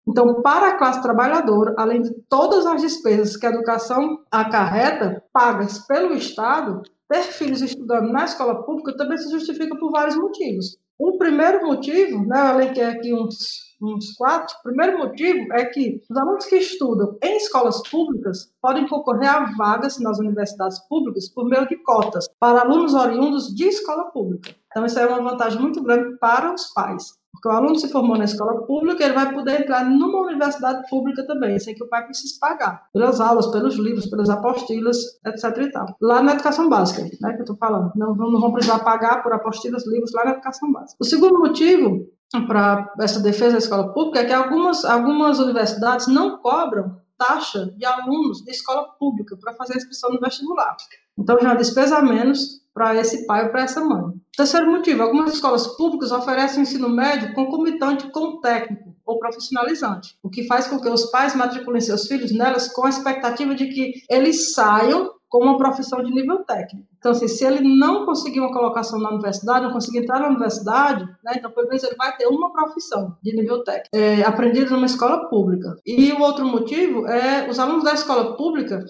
Então, para a classe trabalhadora, além de todas as despesas que a educação acarreta, pagas pelo Estado, ter filhos estudando na escola pública também se justifica por vários motivos. O primeiro motivo, né, eu elenquei aqui uns uns quatro. O primeiro motivo é que os alunos que estudam em escolas públicas podem concorrer a vagas nas universidades públicas por meio de cotas para alunos oriundos de escola pública. Então, isso é uma vantagem muito grande para os pais. Porque o aluno se formou na escola pública, ele vai poder entrar numa universidade pública também, sem que o pai precise pagar. Pelas aulas, pelos livros, pelas apostilas, etc. E tal. Lá na educação básica, né, que eu estou falando. Não, não vão precisar pagar por apostilas, livros lá na educação básica. O segundo motivo para essa defesa da escola pública é que algumas, algumas universidades não cobram taxa de alunos de escola pública para fazer a inscrição no vestibular. Então, já despesa a menos para esse pai ou para essa mãe. Terceiro motivo, algumas escolas públicas oferecem ensino médio concomitante com técnico ou profissionalizante, o que faz com que os pais matriculem seus filhos nelas com a expectativa de que eles saiam com uma profissão de nível técnico. Então, assim, se ele não conseguir uma colocação na universidade, não conseguir entrar na universidade, né, então, pelo menos, ele vai ter uma profissão de nível técnico, é, aprendida numa escola pública. E o outro motivo é os alunos da escola pública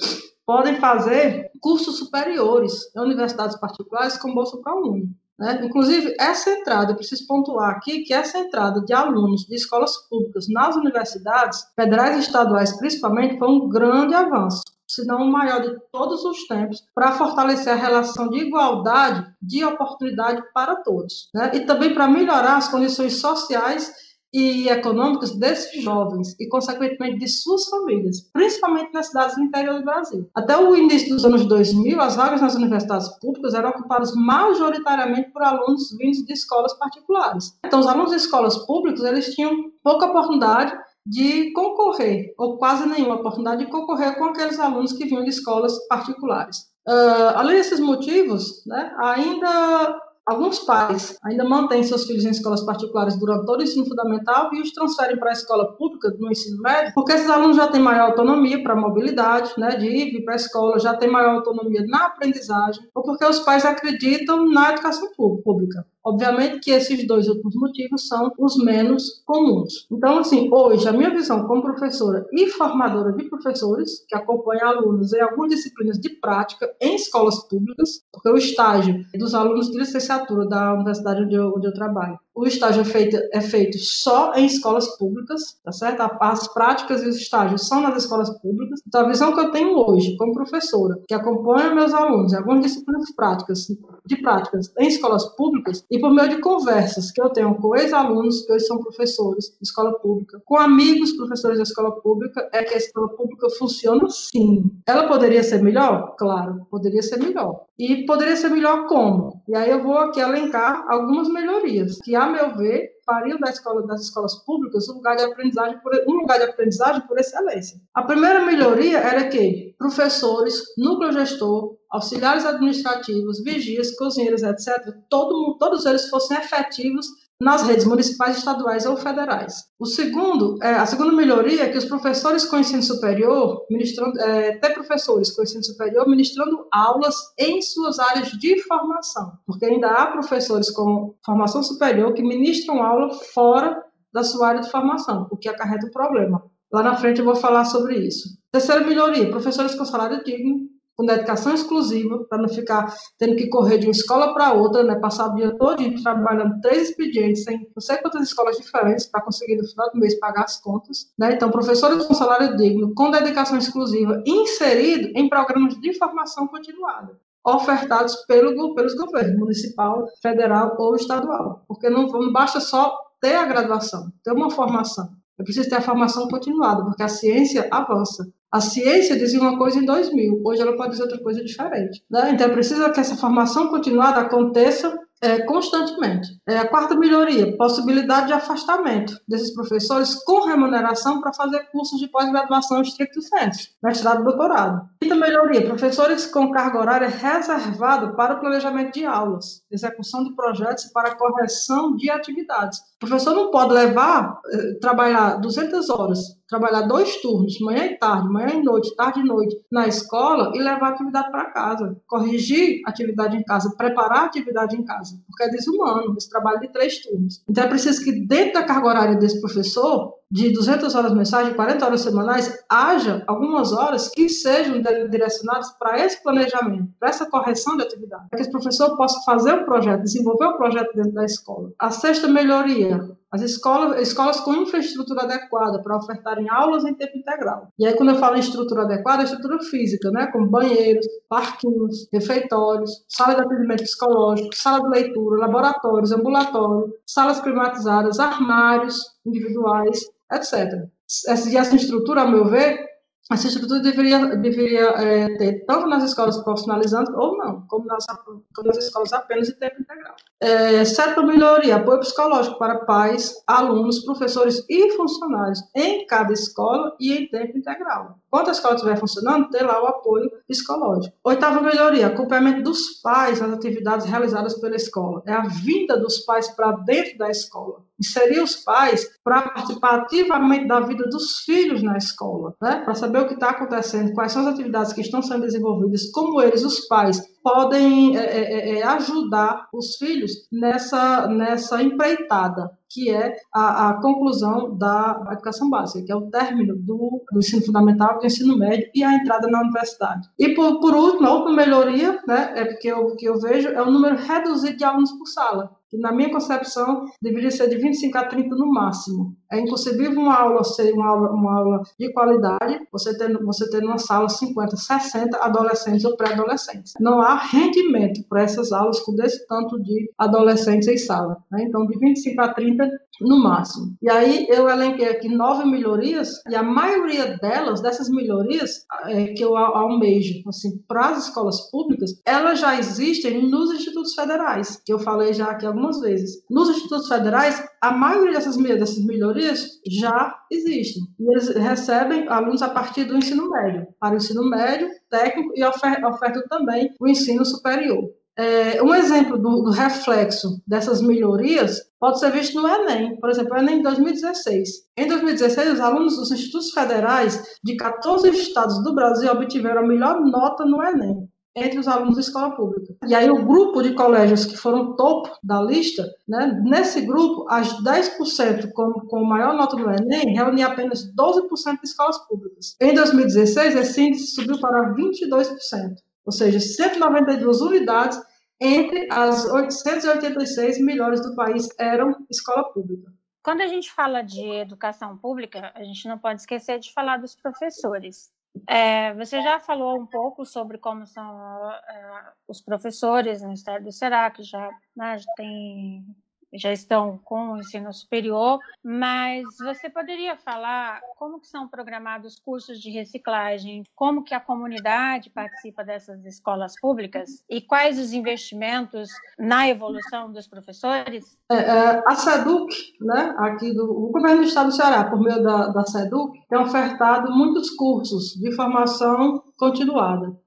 podem fazer cursos superiores em universidades particulares com bolsa ProUni. Né? Inclusive, essa entrada, eu preciso pontuar aqui que essa entrada de alunos de escolas públicas nas universidades, federais e estaduais principalmente, foi um grande avanço se não o maior de todos os tempos, para fortalecer a relação de igualdade de oportunidade para todos. Né? E também para melhorar as condições sociais e econômicas desses jovens e, consequentemente, de suas famílias, principalmente nas cidades do interior do Brasil. Até o início dos anos 2000, as vagas nas universidades públicas eram ocupadas majoritariamente por alunos vindos de escolas particulares. Então, os alunos de escolas públicas eles tinham pouca oportunidade de concorrer, ou quase nenhuma oportunidade de concorrer com aqueles alunos que vinham de escolas particulares. Uh, além desses motivos, né, ainda Alguns pais ainda mantêm seus filhos em escolas particulares durante todo o ensino fundamental e os transferem para a escola pública no ensino médio, porque esses alunos já têm maior autonomia para a mobilidade, né, de ir para a escola, já têm maior autonomia na aprendizagem, ou porque os pais acreditam na educação pública. Obviamente que esses dois outros motivos são os menos comuns. Então, assim, hoje, a minha visão como professora e formadora de professores, que acompanha alunos em algumas disciplinas de prática em escolas públicas, porque o estágio dos alunos de licenciatura da universidade onde eu, onde eu trabalho o estágio é feito, é feito só em escolas públicas, tá certo? As práticas e os estágios são nas escolas públicas. Então, a visão que eu tenho hoje, como professora, que acompanha meus alunos em algumas disciplinas práticas, de práticas em escolas públicas, e por meio de conversas que eu tenho com ex-alunos, que hoje são professores de escola pública, com amigos professores da escola pública, é que a escola pública funciona sim. Ela poderia ser melhor? Claro, poderia ser melhor. E poderia ser melhor como? E aí eu vou aqui elencar algumas melhorias que, a meu ver, fariam da escola, das escolas públicas um lugar de aprendizagem por, um lugar de aprendizagem por excelência. A primeira melhoria era que professores, núcleo gestor, auxiliares administrativos, vigias, cozinheiros, etc., todo, todos eles fossem efetivos nas redes municipais, estaduais ou federais. O segundo, é, a segunda melhoria é que os professores com ensino superior, ministrando, é, até professores com ensino superior, ministrando aulas em suas áreas de formação, porque ainda há professores com formação superior que ministram aula fora da sua área de formação, o que acarreta um problema. Lá na frente eu vou falar sobre isso. Terceira melhoria, professores com salário digno, com dedicação exclusiva, para não ficar tendo que correr de uma escola para outra, né, passar o dia todo trabalhando três expedientes em não sei quantas escolas diferentes para conseguir no final do mês pagar as contas. Né? Então, professores com salário digno, com dedicação exclusiva, inserido em programas de formação continuada ofertados pelo, pelos governos municipal, federal ou estadual. Porque não, não basta só ter a graduação, ter uma formação. É preciso ter a formação continuada, porque a ciência avança. A ciência dizia uma coisa em 2000, hoje ela pode dizer outra coisa diferente. Né? Então, é preciso que essa formação continuada aconteça é, constantemente. É, a quarta melhoria, possibilidade de afastamento desses professores com remuneração para fazer cursos de pós-graduação estricto sensu, mestrado e doutorado. Quinta melhoria, professores com carga horária reservado para o planejamento de aulas, execução de projetos e para correção de atividades. O professor não pode levar, eh, trabalhar 200 horas trabalhar dois turnos, manhã e tarde, manhã e noite, tarde e noite, na escola e levar a atividade para casa, corrigir atividade em casa, preparar a atividade em casa, porque é desumano esse trabalho de três turnos. Então é preciso que dentro da carga horária desse professor, de 200 horas mensais, de 40 horas semanais, haja algumas horas que sejam direcionadas para esse planejamento, para essa correção de atividade, para que esse professor possa fazer o projeto, desenvolver o projeto dentro da escola. A sexta melhoria, as escolas, escolas com infraestrutura adequada para ofertarem aulas em tempo integral. E aí, quando eu falo em estrutura adequada, é estrutura física, né? como banheiros, parquinhos, refeitórios, sala de atendimento psicológico, sala de leitura, laboratórios, ambulatório, salas climatizadas, armários individuais, etc. E essa estrutura, ao meu ver, essa estrutura deveria, deveria é, ter tanto nas escolas profissionalizantes ou não, como nas, como nas escolas apenas de tempo integral. É, sétima melhoria, apoio psicológico para pais, alunos, professores e funcionários em cada escola e em tempo integral. Enquanto a escola estiver funcionando, ter lá o apoio psicológico. Oitava melhoria, acompanhamento dos pais nas atividades realizadas pela escola. É a vinda dos pais para dentro da escola inserir os pais para participar ativamente da vida dos filhos na escola, né? para saber o que está acontecendo, quais são as atividades que estão sendo desenvolvidas, como eles, os pais, podem é, é, ajudar os filhos nessa, nessa empreitada que é a, a, conclusão da educação básica, que é o término do, do, ensino fundamental, do ensino médio e a entrada na universidade. E por, por último, a outra melhoria, né, é porque eu, que eu vejo é o número reduzido de alunos por sala que na minha concepção deveria ser de 25 a 30 no máximo. É inconcebível uma aula ser uma aula, uma aula de qualidade, você ter, você ter numa sala 50, 60 adolescentes ou pré-adolescentes. Não há rendimento para essas aulas com desse tanto de adolescentes em sala. Né? Então, de 25 a 30 no máximo. E aí eu elenquei aqui nove melhorias, e a maioria delas, dessas melhorias é, que eu almejo assim, para as escolas públicas, elas já existem nos institutos federais, que eu falei já aqui algumas vezes. Nos institutos federais, a maioria dessas, dessas melhorias já existem. E eles recebem alunos a partir do ensino médio, para o ensino médio, técnico e ofer ofertam também o ensino superior. É, um exemplo do, do, reflexo dessas melhorias pode ser visto no Enem, por exemplo, o Enem em 2016. Em 2016, os alunos dos institutos federais de 14 estados do Brasil obtiveram a melhor nota no Enem entre os alunos da escola pública. E aí o grupo de colégios que foram topo da lista, né, nesse grupo, as 10% com, com maior nota do Enem reunia apenas 12% de escolas públicas. Em 2016, esse índice subiu para 22%, ou seja, 192 unidades entre as 886 melhores do país eram escola pública. Quando a gente fala de educação pública, a gente não pode esquecer de falar dos professores. É, você já falou um pouco sobre como são é, os professores no estado do Ceará, que já, né, já tem já estão com o ensino superior, mas você poderia falar como que são programados cursos de reciclagem, como que a comunidade participa dessas escolas públicas e quais os investimentos na evolução dos professores? É, é, a SEDUC, né, aqui do o governo do estado do Ceará, por meio da, da SEDUC, tem ofertado muitos cursos de formação continuada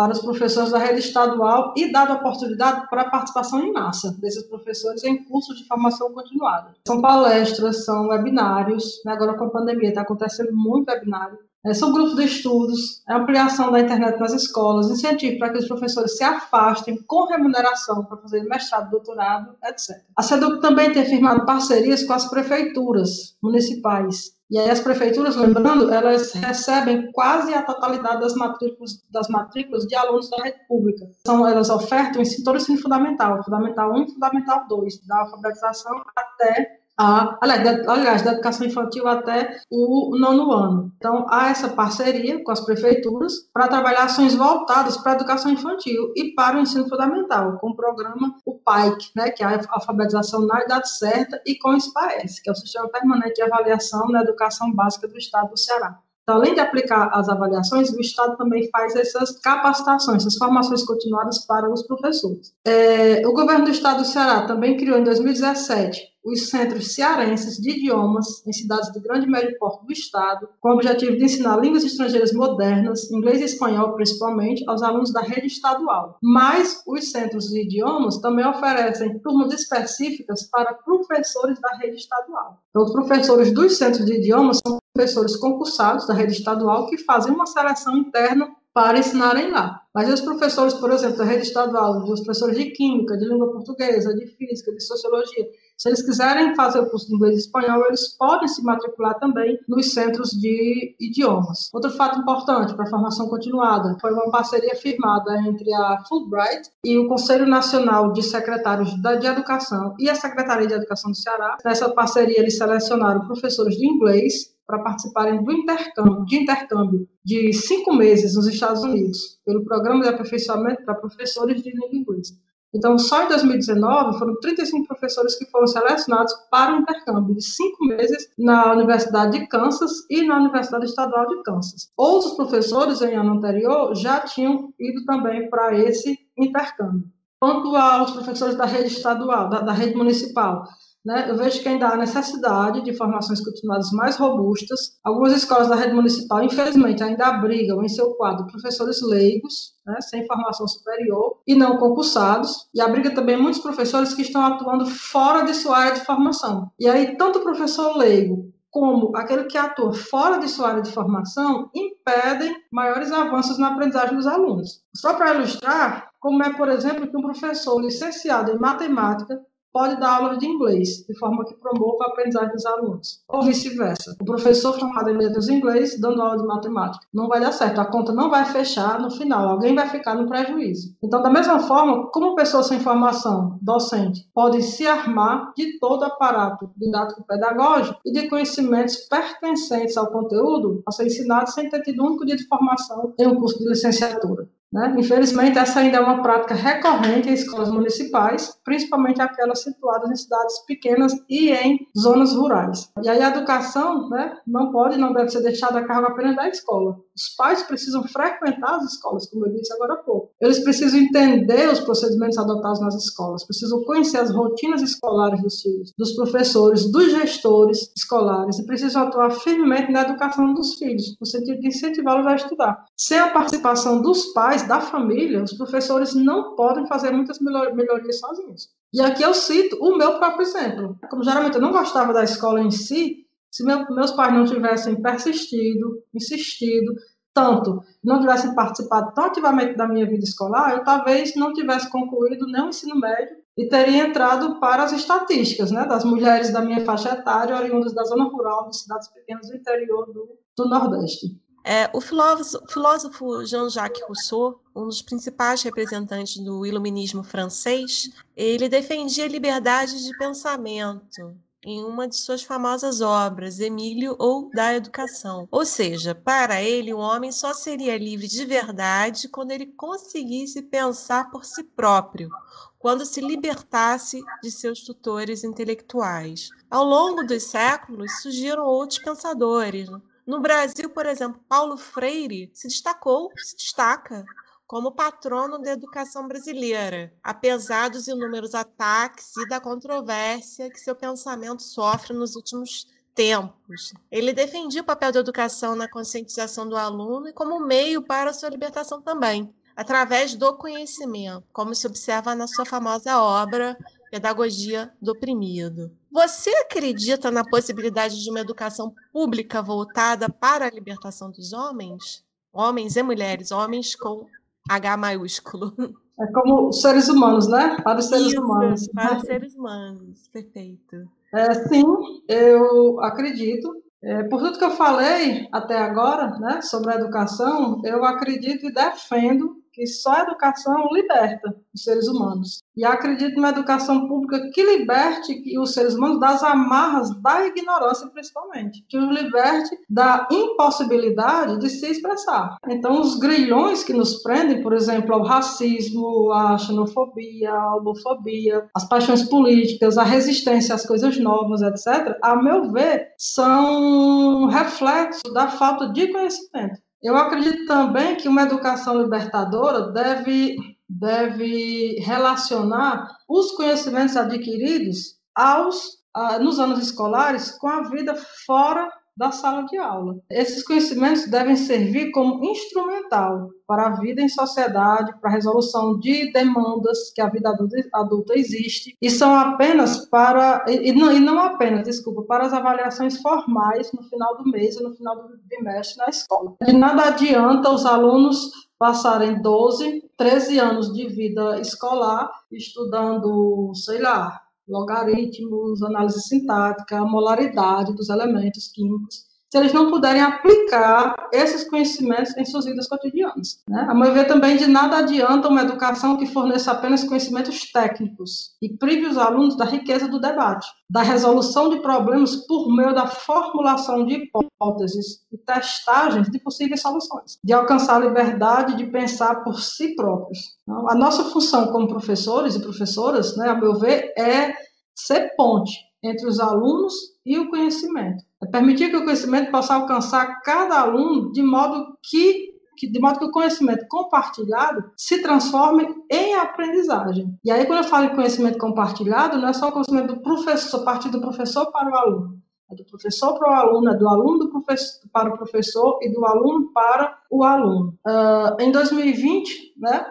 para os professores da rede estadual e dado oportunidade para a participação em massa desses professores em cursos de formação continuada. São palestras, são webinários, né? agora com a pandemia está acontecendo muito webinário, é, são grupos de estudos, é ampliação da internet nas escolas, incentivo para que os professores se afastem com remuneração para fazer mestrado, doutorado, etc. A SEDUC também tem firmado parcerias com as prefeituras municipais e aí as prefeituras, lembrando, elas recebem quase a totalidade das matrículas, das matrículas de alunos da rede pública. Então, elas ofertam ensino, todo o ensino fundamental, fundamental 1 e fundamental 2, da alfabetização até a, aliás, da educação infantil até o nono ano. Então, há essa parceria com as prefeituras para trabalhar ações voltadas para a educação infantil e para o ensino fundamental, com o programa o PAIC, né, que é a alfabetização na idade certa, e com o SPAES, que é o Sistema Permanente de Avaliação na Educação Básica do Estado do Ceará. Então, além de aplicar as avaliações, o Estado também faz essas capacitações, essas formações continuadas para os professores. É, o governo do Estado do Ceará também criou em 2017 os centros cearenses de idiomas em cidades de grande e médio porte do Estado, com o objetivo de ensinar línguas estrangeiras modernas, inglês e espanhol principalmente, aos alunos da rede estadual. Mas os centros de idiomas também oferecem turmas específicas para professores da rede estadual. Então, os professores dos centros de idiomas são professores concursados da rede estadual que fazem uma seleção interna para ensinarem lá. Mas os professores, por exemplo, da rede estadual, os professores de química, de língua portuguesa, de física, de sociologia, se eles quiserem fazer o curso de inglês e espanhol, eles podem se matricular também nos centros de idiomas. Outro fato importante para a formação continuada foi uma parceria firmada entre a Fulbright e o Conselho Nacional de Secretários de Educação e a Secretaria de Educação do Ceará. Nessa parceria, eles selecionaram professores de inglês para participarem do intercâmbio, de intercâmbio de cinco meses nos Estados Unidos, pelo Programa de Aperfeiçoamento para Professores de Língua Inglesa. Então, só em 2019 foram 35 professores que foram selecionados para o intercâmbio de cinco meses na Universidade de Kansas e na Universidade Estadual de Kansas. Outros professores em ano anterior já tinham ido também para esse intercâmbio. Quanto aos professores da rede estadual, da, da rede municipal, né, eu vejo que ainda há necessidade de formações continuadas mais robustas. Algumas escolas da rede municipal, infelizmente, ainda abrigam em seu quadro professores leigos, né, sem formação superior e não concursados, e abriga também muitos professores que estão atuando fora de sua área de formação. E aí, tanto o professor leigo como aquele que atua fora de sua área de formação impedem maiores avanços na aprendizagem dos alunos. Só para ilustrar, como é, por exemplo, que um professor licenciado em matemática pode dar aula de inglês, de forma que promova a aprendizagem dos alunos. Ou vice-versa. O professor formado em letras em inglês dando aula de matemática. Não vai dar certo, a conta não vai fechar no final, alguém vai ficar no prejuízo. Então, da mesma forma, como pessoas sem formação docente podem se armar de todo aparato didático-pedagógico e de conhecimentos pertencentes ao conteúdo a ser ensinado sem ter tido um único dia de formação em um curso de licenciatura. Né? Infelizmente, essa ainda é uma prática recorrente em escolas municipais, principalmente aquelas situadas em cidades pequenas e em zonas rurais. E aí a educação né, não pode não deve ser deixada a cargo apenas da escola. Os pais precisam frequentar as escolas, como eu disse agora há pouco. Eles precisam entender os procedimentos adotados nas escolas, precisam conhecer as rotinas escolares dos filhos, dos professores, dos gestores escolares e precisam atuar firmemente na educação dos filhos, no sentido de incentivá-los a estudar. Sem a participação dos pais, da família, os professores não podem fazer muitas melhorias sozinhos. E aqui eu cito o meu próprio exemplo. Como geralmente eu não gostava da escola em si, se meu, meus pais não tivessem persistido, insistido, tanto, não tivessem participado tão ativamente da minha vida escolar, eu talvez não tivesse concluído nem o ensino médio e teria entrado para as estatísticas, né, das mulheres da minha faixa etária, oriundas da zona rural, de cidades pequenas do interior do, do Nordeste. É, o filósofo, filósofo Jean-Jacques Rousseau, um dos principais representantes do iluminismo francês, ele defendia a liberdade de pensamento em uma de suas famosas obras, Emílio ou da Educação. Ou seja, para ele, o homem só seria livre de verdade quando ele conseguisse pensar por si próprio, quando se libertasse de seus tutores intelectuais. Ao longo dos séculos, surgiram outros pensadores? No Brasil, por exemplo, Paulo Freire se destacou, se destaca como patrono da educação brasileira, apesar dos inúmeros ataques e da controvérsia que seu pensamento sofre nos últimos tempos. Ele defendia o papel da educação na conscientização do aluno e como meio para sua libertação também, através do conhecimento, como se observa na sua famosa obra Pedagogia do Oprimido. Você acredita na possibilidade de uma educação pública voltada para a libertação dos homens? Homens e mulheres, homens com H maiúsculo. É como seres humanos, né? Para os seres Isso, humanos. Para os seres humanos, perfeito. É, sim, eu acredito. É, por tudo que eu falei até agora, né, sobre a educação, eu acredito e defendo que só a educação liberta os seres humanos. E acredito numa educação pública que liberte os seres humanos das amarras da ignorância, principalmente. Que os liberte da impossibilidade de se expressar. Então, os grilhões que nos prendem, por exemplo, ao racismo, à xenofobia, à homofobia, às paixões políticas, à resistência às coisas novas, etc., a meu ver, são reflexo da falta de conhecimento. Eu acredito também que uma educação libertadora deve, deve relacionar os conhecimentos adquiridos aos, nos anos escolares com a vida fora da sala de aula. Esses conhecimentos devem servir como instrumental para a vida em sociedade, para a resolução de demandas que a vida adulta, existe, e são apenas para, e não, e não apenas, desculpa, para as avaliações formais no final do mês e no final do bimestre na escola. De nada adianta os alunos passarem 12, 13 anos de vida escolar estudando, sei lá, logaritmos, análise sintática, molaridade dos elementos químicos, se eles não puderem aplicar esses conhecimentos em suas vidas cotidianas. Né? A meu ver, também de nada adianta uma educação que forneça apenas conhecimentos técnicos e prive os alunos da riqueza do debate, da resolução de problemas por meio da formulação de hipóteses e testagens de possíveis soluções, de alcançar a liberdade de pensar por si próprios. Então, a nossa função como professores e professoras, né, a meu ver, é ser ponte entre os alunos e o conhecimento. É permitir que o conhecimento possa alcançar cada aluno de modo que, de modo que o conhecimento compartilhado se transforme em aprendizagem. E aí, quando eu falo em conhecimento compartilhado, não é só o conhecimento do professor, partir do professor para o aluno. É do professor para o aluno, é do aluno do para o professor e do aluno para o aluno. Uh, em 2020, né,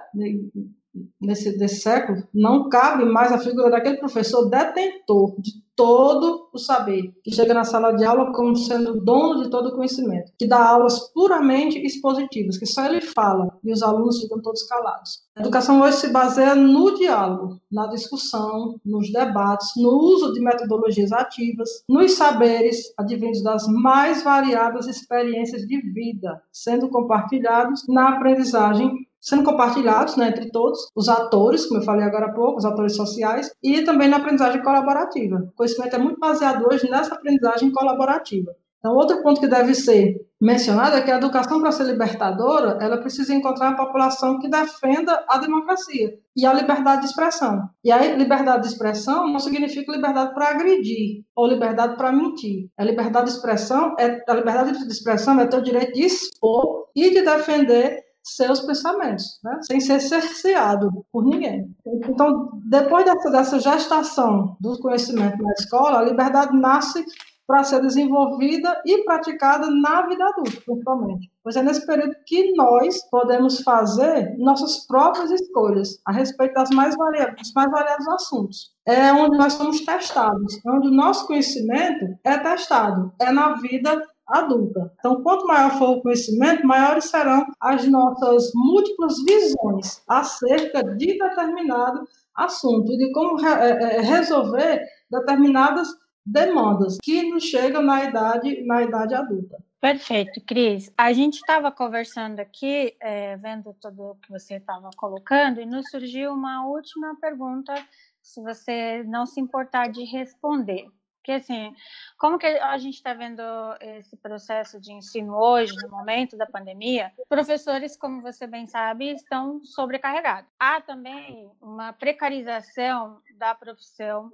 nesse, desse século, não cabe mais a figura daquele professor detentor de todo o saber, que chega na sala de aula como sendo dono de todo o conhecimento, que dá aulas puramente expositivas, que só ele fala e os alunos ficam todos calados. A educação hoje se baseia no diálogo, na discussão, nos debates, no uso de metodologias ativas, nos saberes advindos das mais variadas experiências de vida, sendo compartilhados na aprendizagem sendo compartilhados né, entre todos, os atores, como eu falei agora há pouco, os atores sociais, e também na aprendizagem colaborativa. O conhecimento é muito baseado hoje nessa aprendizagem colaborativa. Então, outro ponto que deve ser mencionado é que a educação, para ser libertadora, ela precisa encontrar a população que defenda a democracia e a liberdade de expressão. E aí, liberdade de expressão não significa liberdade para agredir ou liberdade para mentir. A liberdade de expressão é a liberdade de expressão é direito de expor e de defender seus pensamentos, né? sem ser cerceado por ninguém. Então, depois dessa, dessa gestação do conhecimento na escola, a liberdade nasce para ser desenvolvida e praticada na vida adulta, principalmente. Pois é nesse período que nós podemos fazer nossas próprias escolhas a respeito das mais variados, dos mais variados assuntos. É onde nós somos testados, é onde o nosso conhecimento é testado, é na vida adulta. Então, quanto maior for o conhecimento, maiores serão as nossas múltiplas visões acerca de determinado assunto e de como re é, é, resolver determinadas demandas que nos chegam na idade, na idade adulta. Perfeito, Cris. A gente estava conversando aqui, é, vendo tudo o que você estava colocando, e nos surgiu uma última pergunta, se você não se importar de responder. Porque, assim, como que a gente está vendo esse processo de ensino hoje, no momento da pandemia, professores, como você bem sabe, estão sobrecarregados. Há também uma precarização da profissão,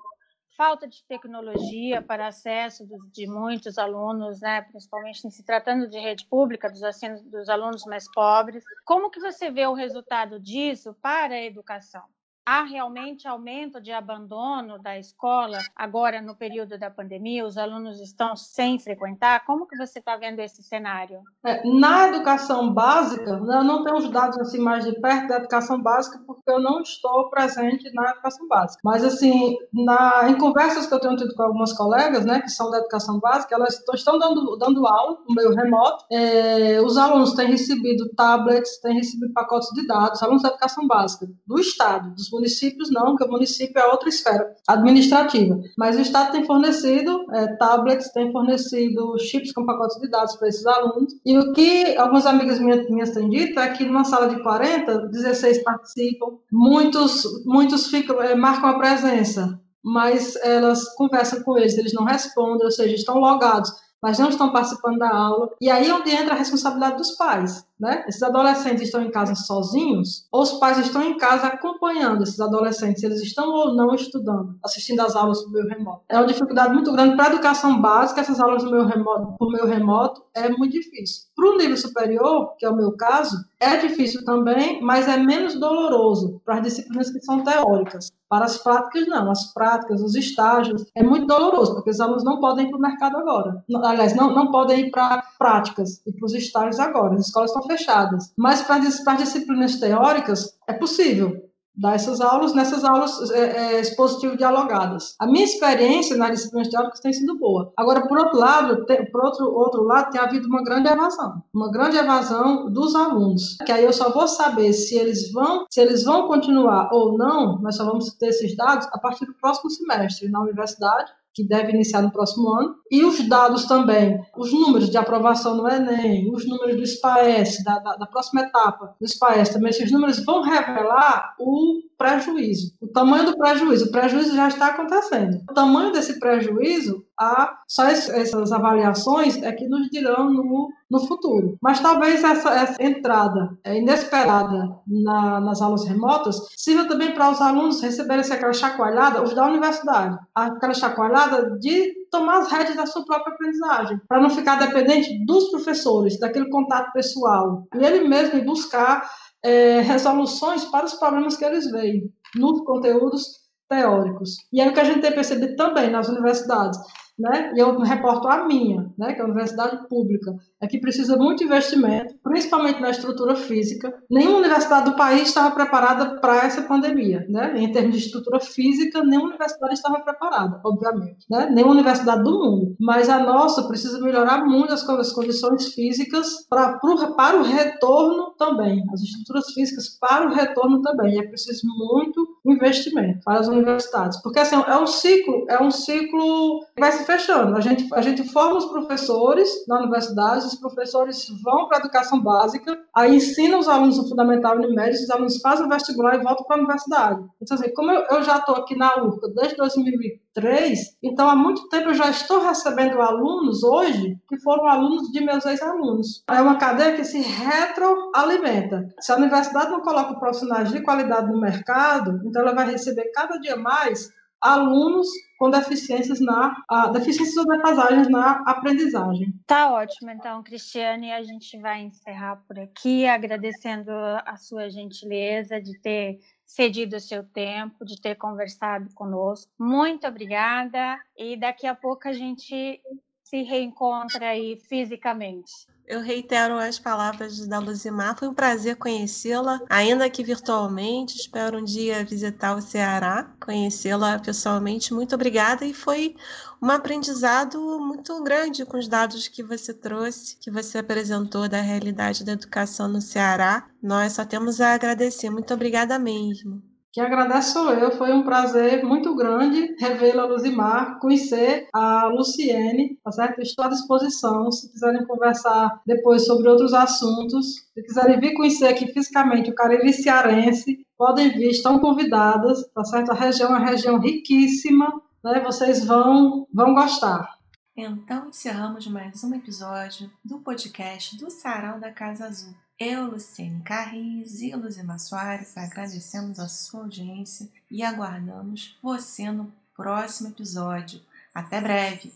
falta de tecnologia para acesso de muitos alunos, né, principalmente se tratando de rede pública, dos, dos alunos mais pobres. Como que você vê o resultado disso para a educação? Há realmente aumento de abandono da escola agora no período da pandemia? Os alunos estão sem frequentar? Como que você está vendo esse cenário? É, na educação básica, eu não tenho os dados assim mais de perto da educação básica porque eu não estou presente na educação básica. Mas assim, na, em conversas que eu tenho tido com algumas colegas, né, que são da educação básica, elas estão dando, dando aula no meio remoto. É, os alunos têm recebido tablets, têm recebido pacotes de dados, alunos da educação básica do estado, dos municípios não, porque o município é outra esfera administrativa. Mas o Estado tem fornecido é, tablets, tem fornecido chips com pacotes de dados para esses alunos. E o que algumas amigas minhas, minhas têm dito é que numa sala de 40, 16 participam, muitos, muitos ficam, é, marcam a presença, mas elas conversam com eles, eles não respondem, ou seja, estão logados mas não estão participando da aula. E aí é onde entra a responsabilidade dos pais. Né? Esses adolescentes estão em casa sozinhos, ou os pais estão em casa acompanhando esses adolescentes, eles estão ou não estudando, assistindo às aulas por meio remoto. É uma dificuldade muito grande para a educação básica, essas aulas por meio remoto, por meio remoto é muito difícil. Para o nível superior, que é o meu caso, é difícil também, mas é menos doloroso para as disciplinas que são teóricas. Para as práticas, não. As práticas, os estágios, é muito doloroso, porque os alunos não podem ir para o mercado agora. Aliás, não, não podem ir para práticas e para os estágios agora. As escolas estão fechadas. Mas para, as disciplinas teóricas, é possível dar essas aulas nessas aulas é, é, expositivo dialogadas. A minha experiência nas disciplinas teóricas tem sido boa. Agora, por outro lado, tem, por outro, outro lado, tem havido uma grande evasão, uma grande evasão dos alunos, que aí eu só vou saber se eles vão, se eles vão continuar ou não, nós só vamos ter esses dados a partir do próximo semestre na universidade, que deve iniciar no próximo ano, e os dados também, os números de aprovação no Enem, os números do SPAES, da, da, da próxima etapa do SPAES, também esses números vão revelar o prejuízo, o tamanho do prejuízo. O prejuízo já está acontecendo. O tamanho desse prejuízo, há só essas avaliações é que nos dirão no, no futuro. Mas talvez essa, essa entrada é, inesperada na, nas aulas remotas sirva também para os alunos receberem aquela chacoalhada, os da universidade, aquela chacoalhada de tomar as rédeas da sua própria aprendizagem, para não ficar dependente dos professores, daquele contato pessoal, e ele mesmo buscar é, resoluções para os problemas que eles veem nos conteúdos teóricos. E é o que a gente tem percebido também nas universidades. Né? E eu reporto a minha, né? Que é a universidade pública, é que precisa muito investimento, principalmente na estrutura física. Nenhuma universidade do país estava preparada para essa pandemia, né? Em termos de estrutura física, nenhuma universidade estava preparada, obviamente, né? Nenhuma universidade do mundo. Mas a nossa precisa melhorar muito as condições físicas para, para o retorno também, as estruturas físicas para o retorno também. É preciso muito investimento para as universidades, porque assim é um ciclo, é um ciclo que vai se fechando. A gente a gente forma os professores na universidade, os professores vão para a educação básica, aí ensinam os alunos o fundamental e médio, os alunos fazem o vestibular e voltam para a universidade. Então assim, como eu, eu já estou aqui na URCA desde 2003, então há muito tempo eu já estou recebendo alunos hoje que foram alunos de meus ex-alunos. É uma cadeia que se retroalimenta. Se a universidade não coloca profissionais de qualidade no mercado, então ela vai receber cada dia mais alunos com deficiências na a, deficiências ou defasagens na aprendizagem. Tá ótimo, então, Cristiane, a gente vai encerrar por aqui, agradecendo a sua gentileza de ter cedido o seu tempo, de ter conversado conosco. Muito obrigada e daqui a pouco a gente se reencontra aí fisicamente. Eu reitero as palavras da Luzimar. Foi um prazer conhecê-la, ainda que virtualmente. Espero um dia visitar o Ceará, conhecê-la pessoalmente. Muito obrigada e foi um aprendizado muito grande com os dados que você trouxe, que você apresentou da realidade da educação no Ceará. Nós só temos a agradecer. Muito obrigada mesmo. Que agradeço eu, foi um prazer muito grande revê-la, Luzimar, conhecer a Luciene, tá certo? Estou à disposição, se quiserem conversar depois sobre outros assuntos, se quiserem vir conhecer aqui fisicamente o Cariri Cearense, podem vir, estão convidadas, tá certo? A região é uma região riquíssima, né? Vocês vão, vão gostar. Então, encerramos mais um episódio do podcast do Sarau da Casa Azul. Eu, Luciene Carris e Luzima Soares agradecemos a sua audiência e aguardamos você no próximo episódio. Até breve!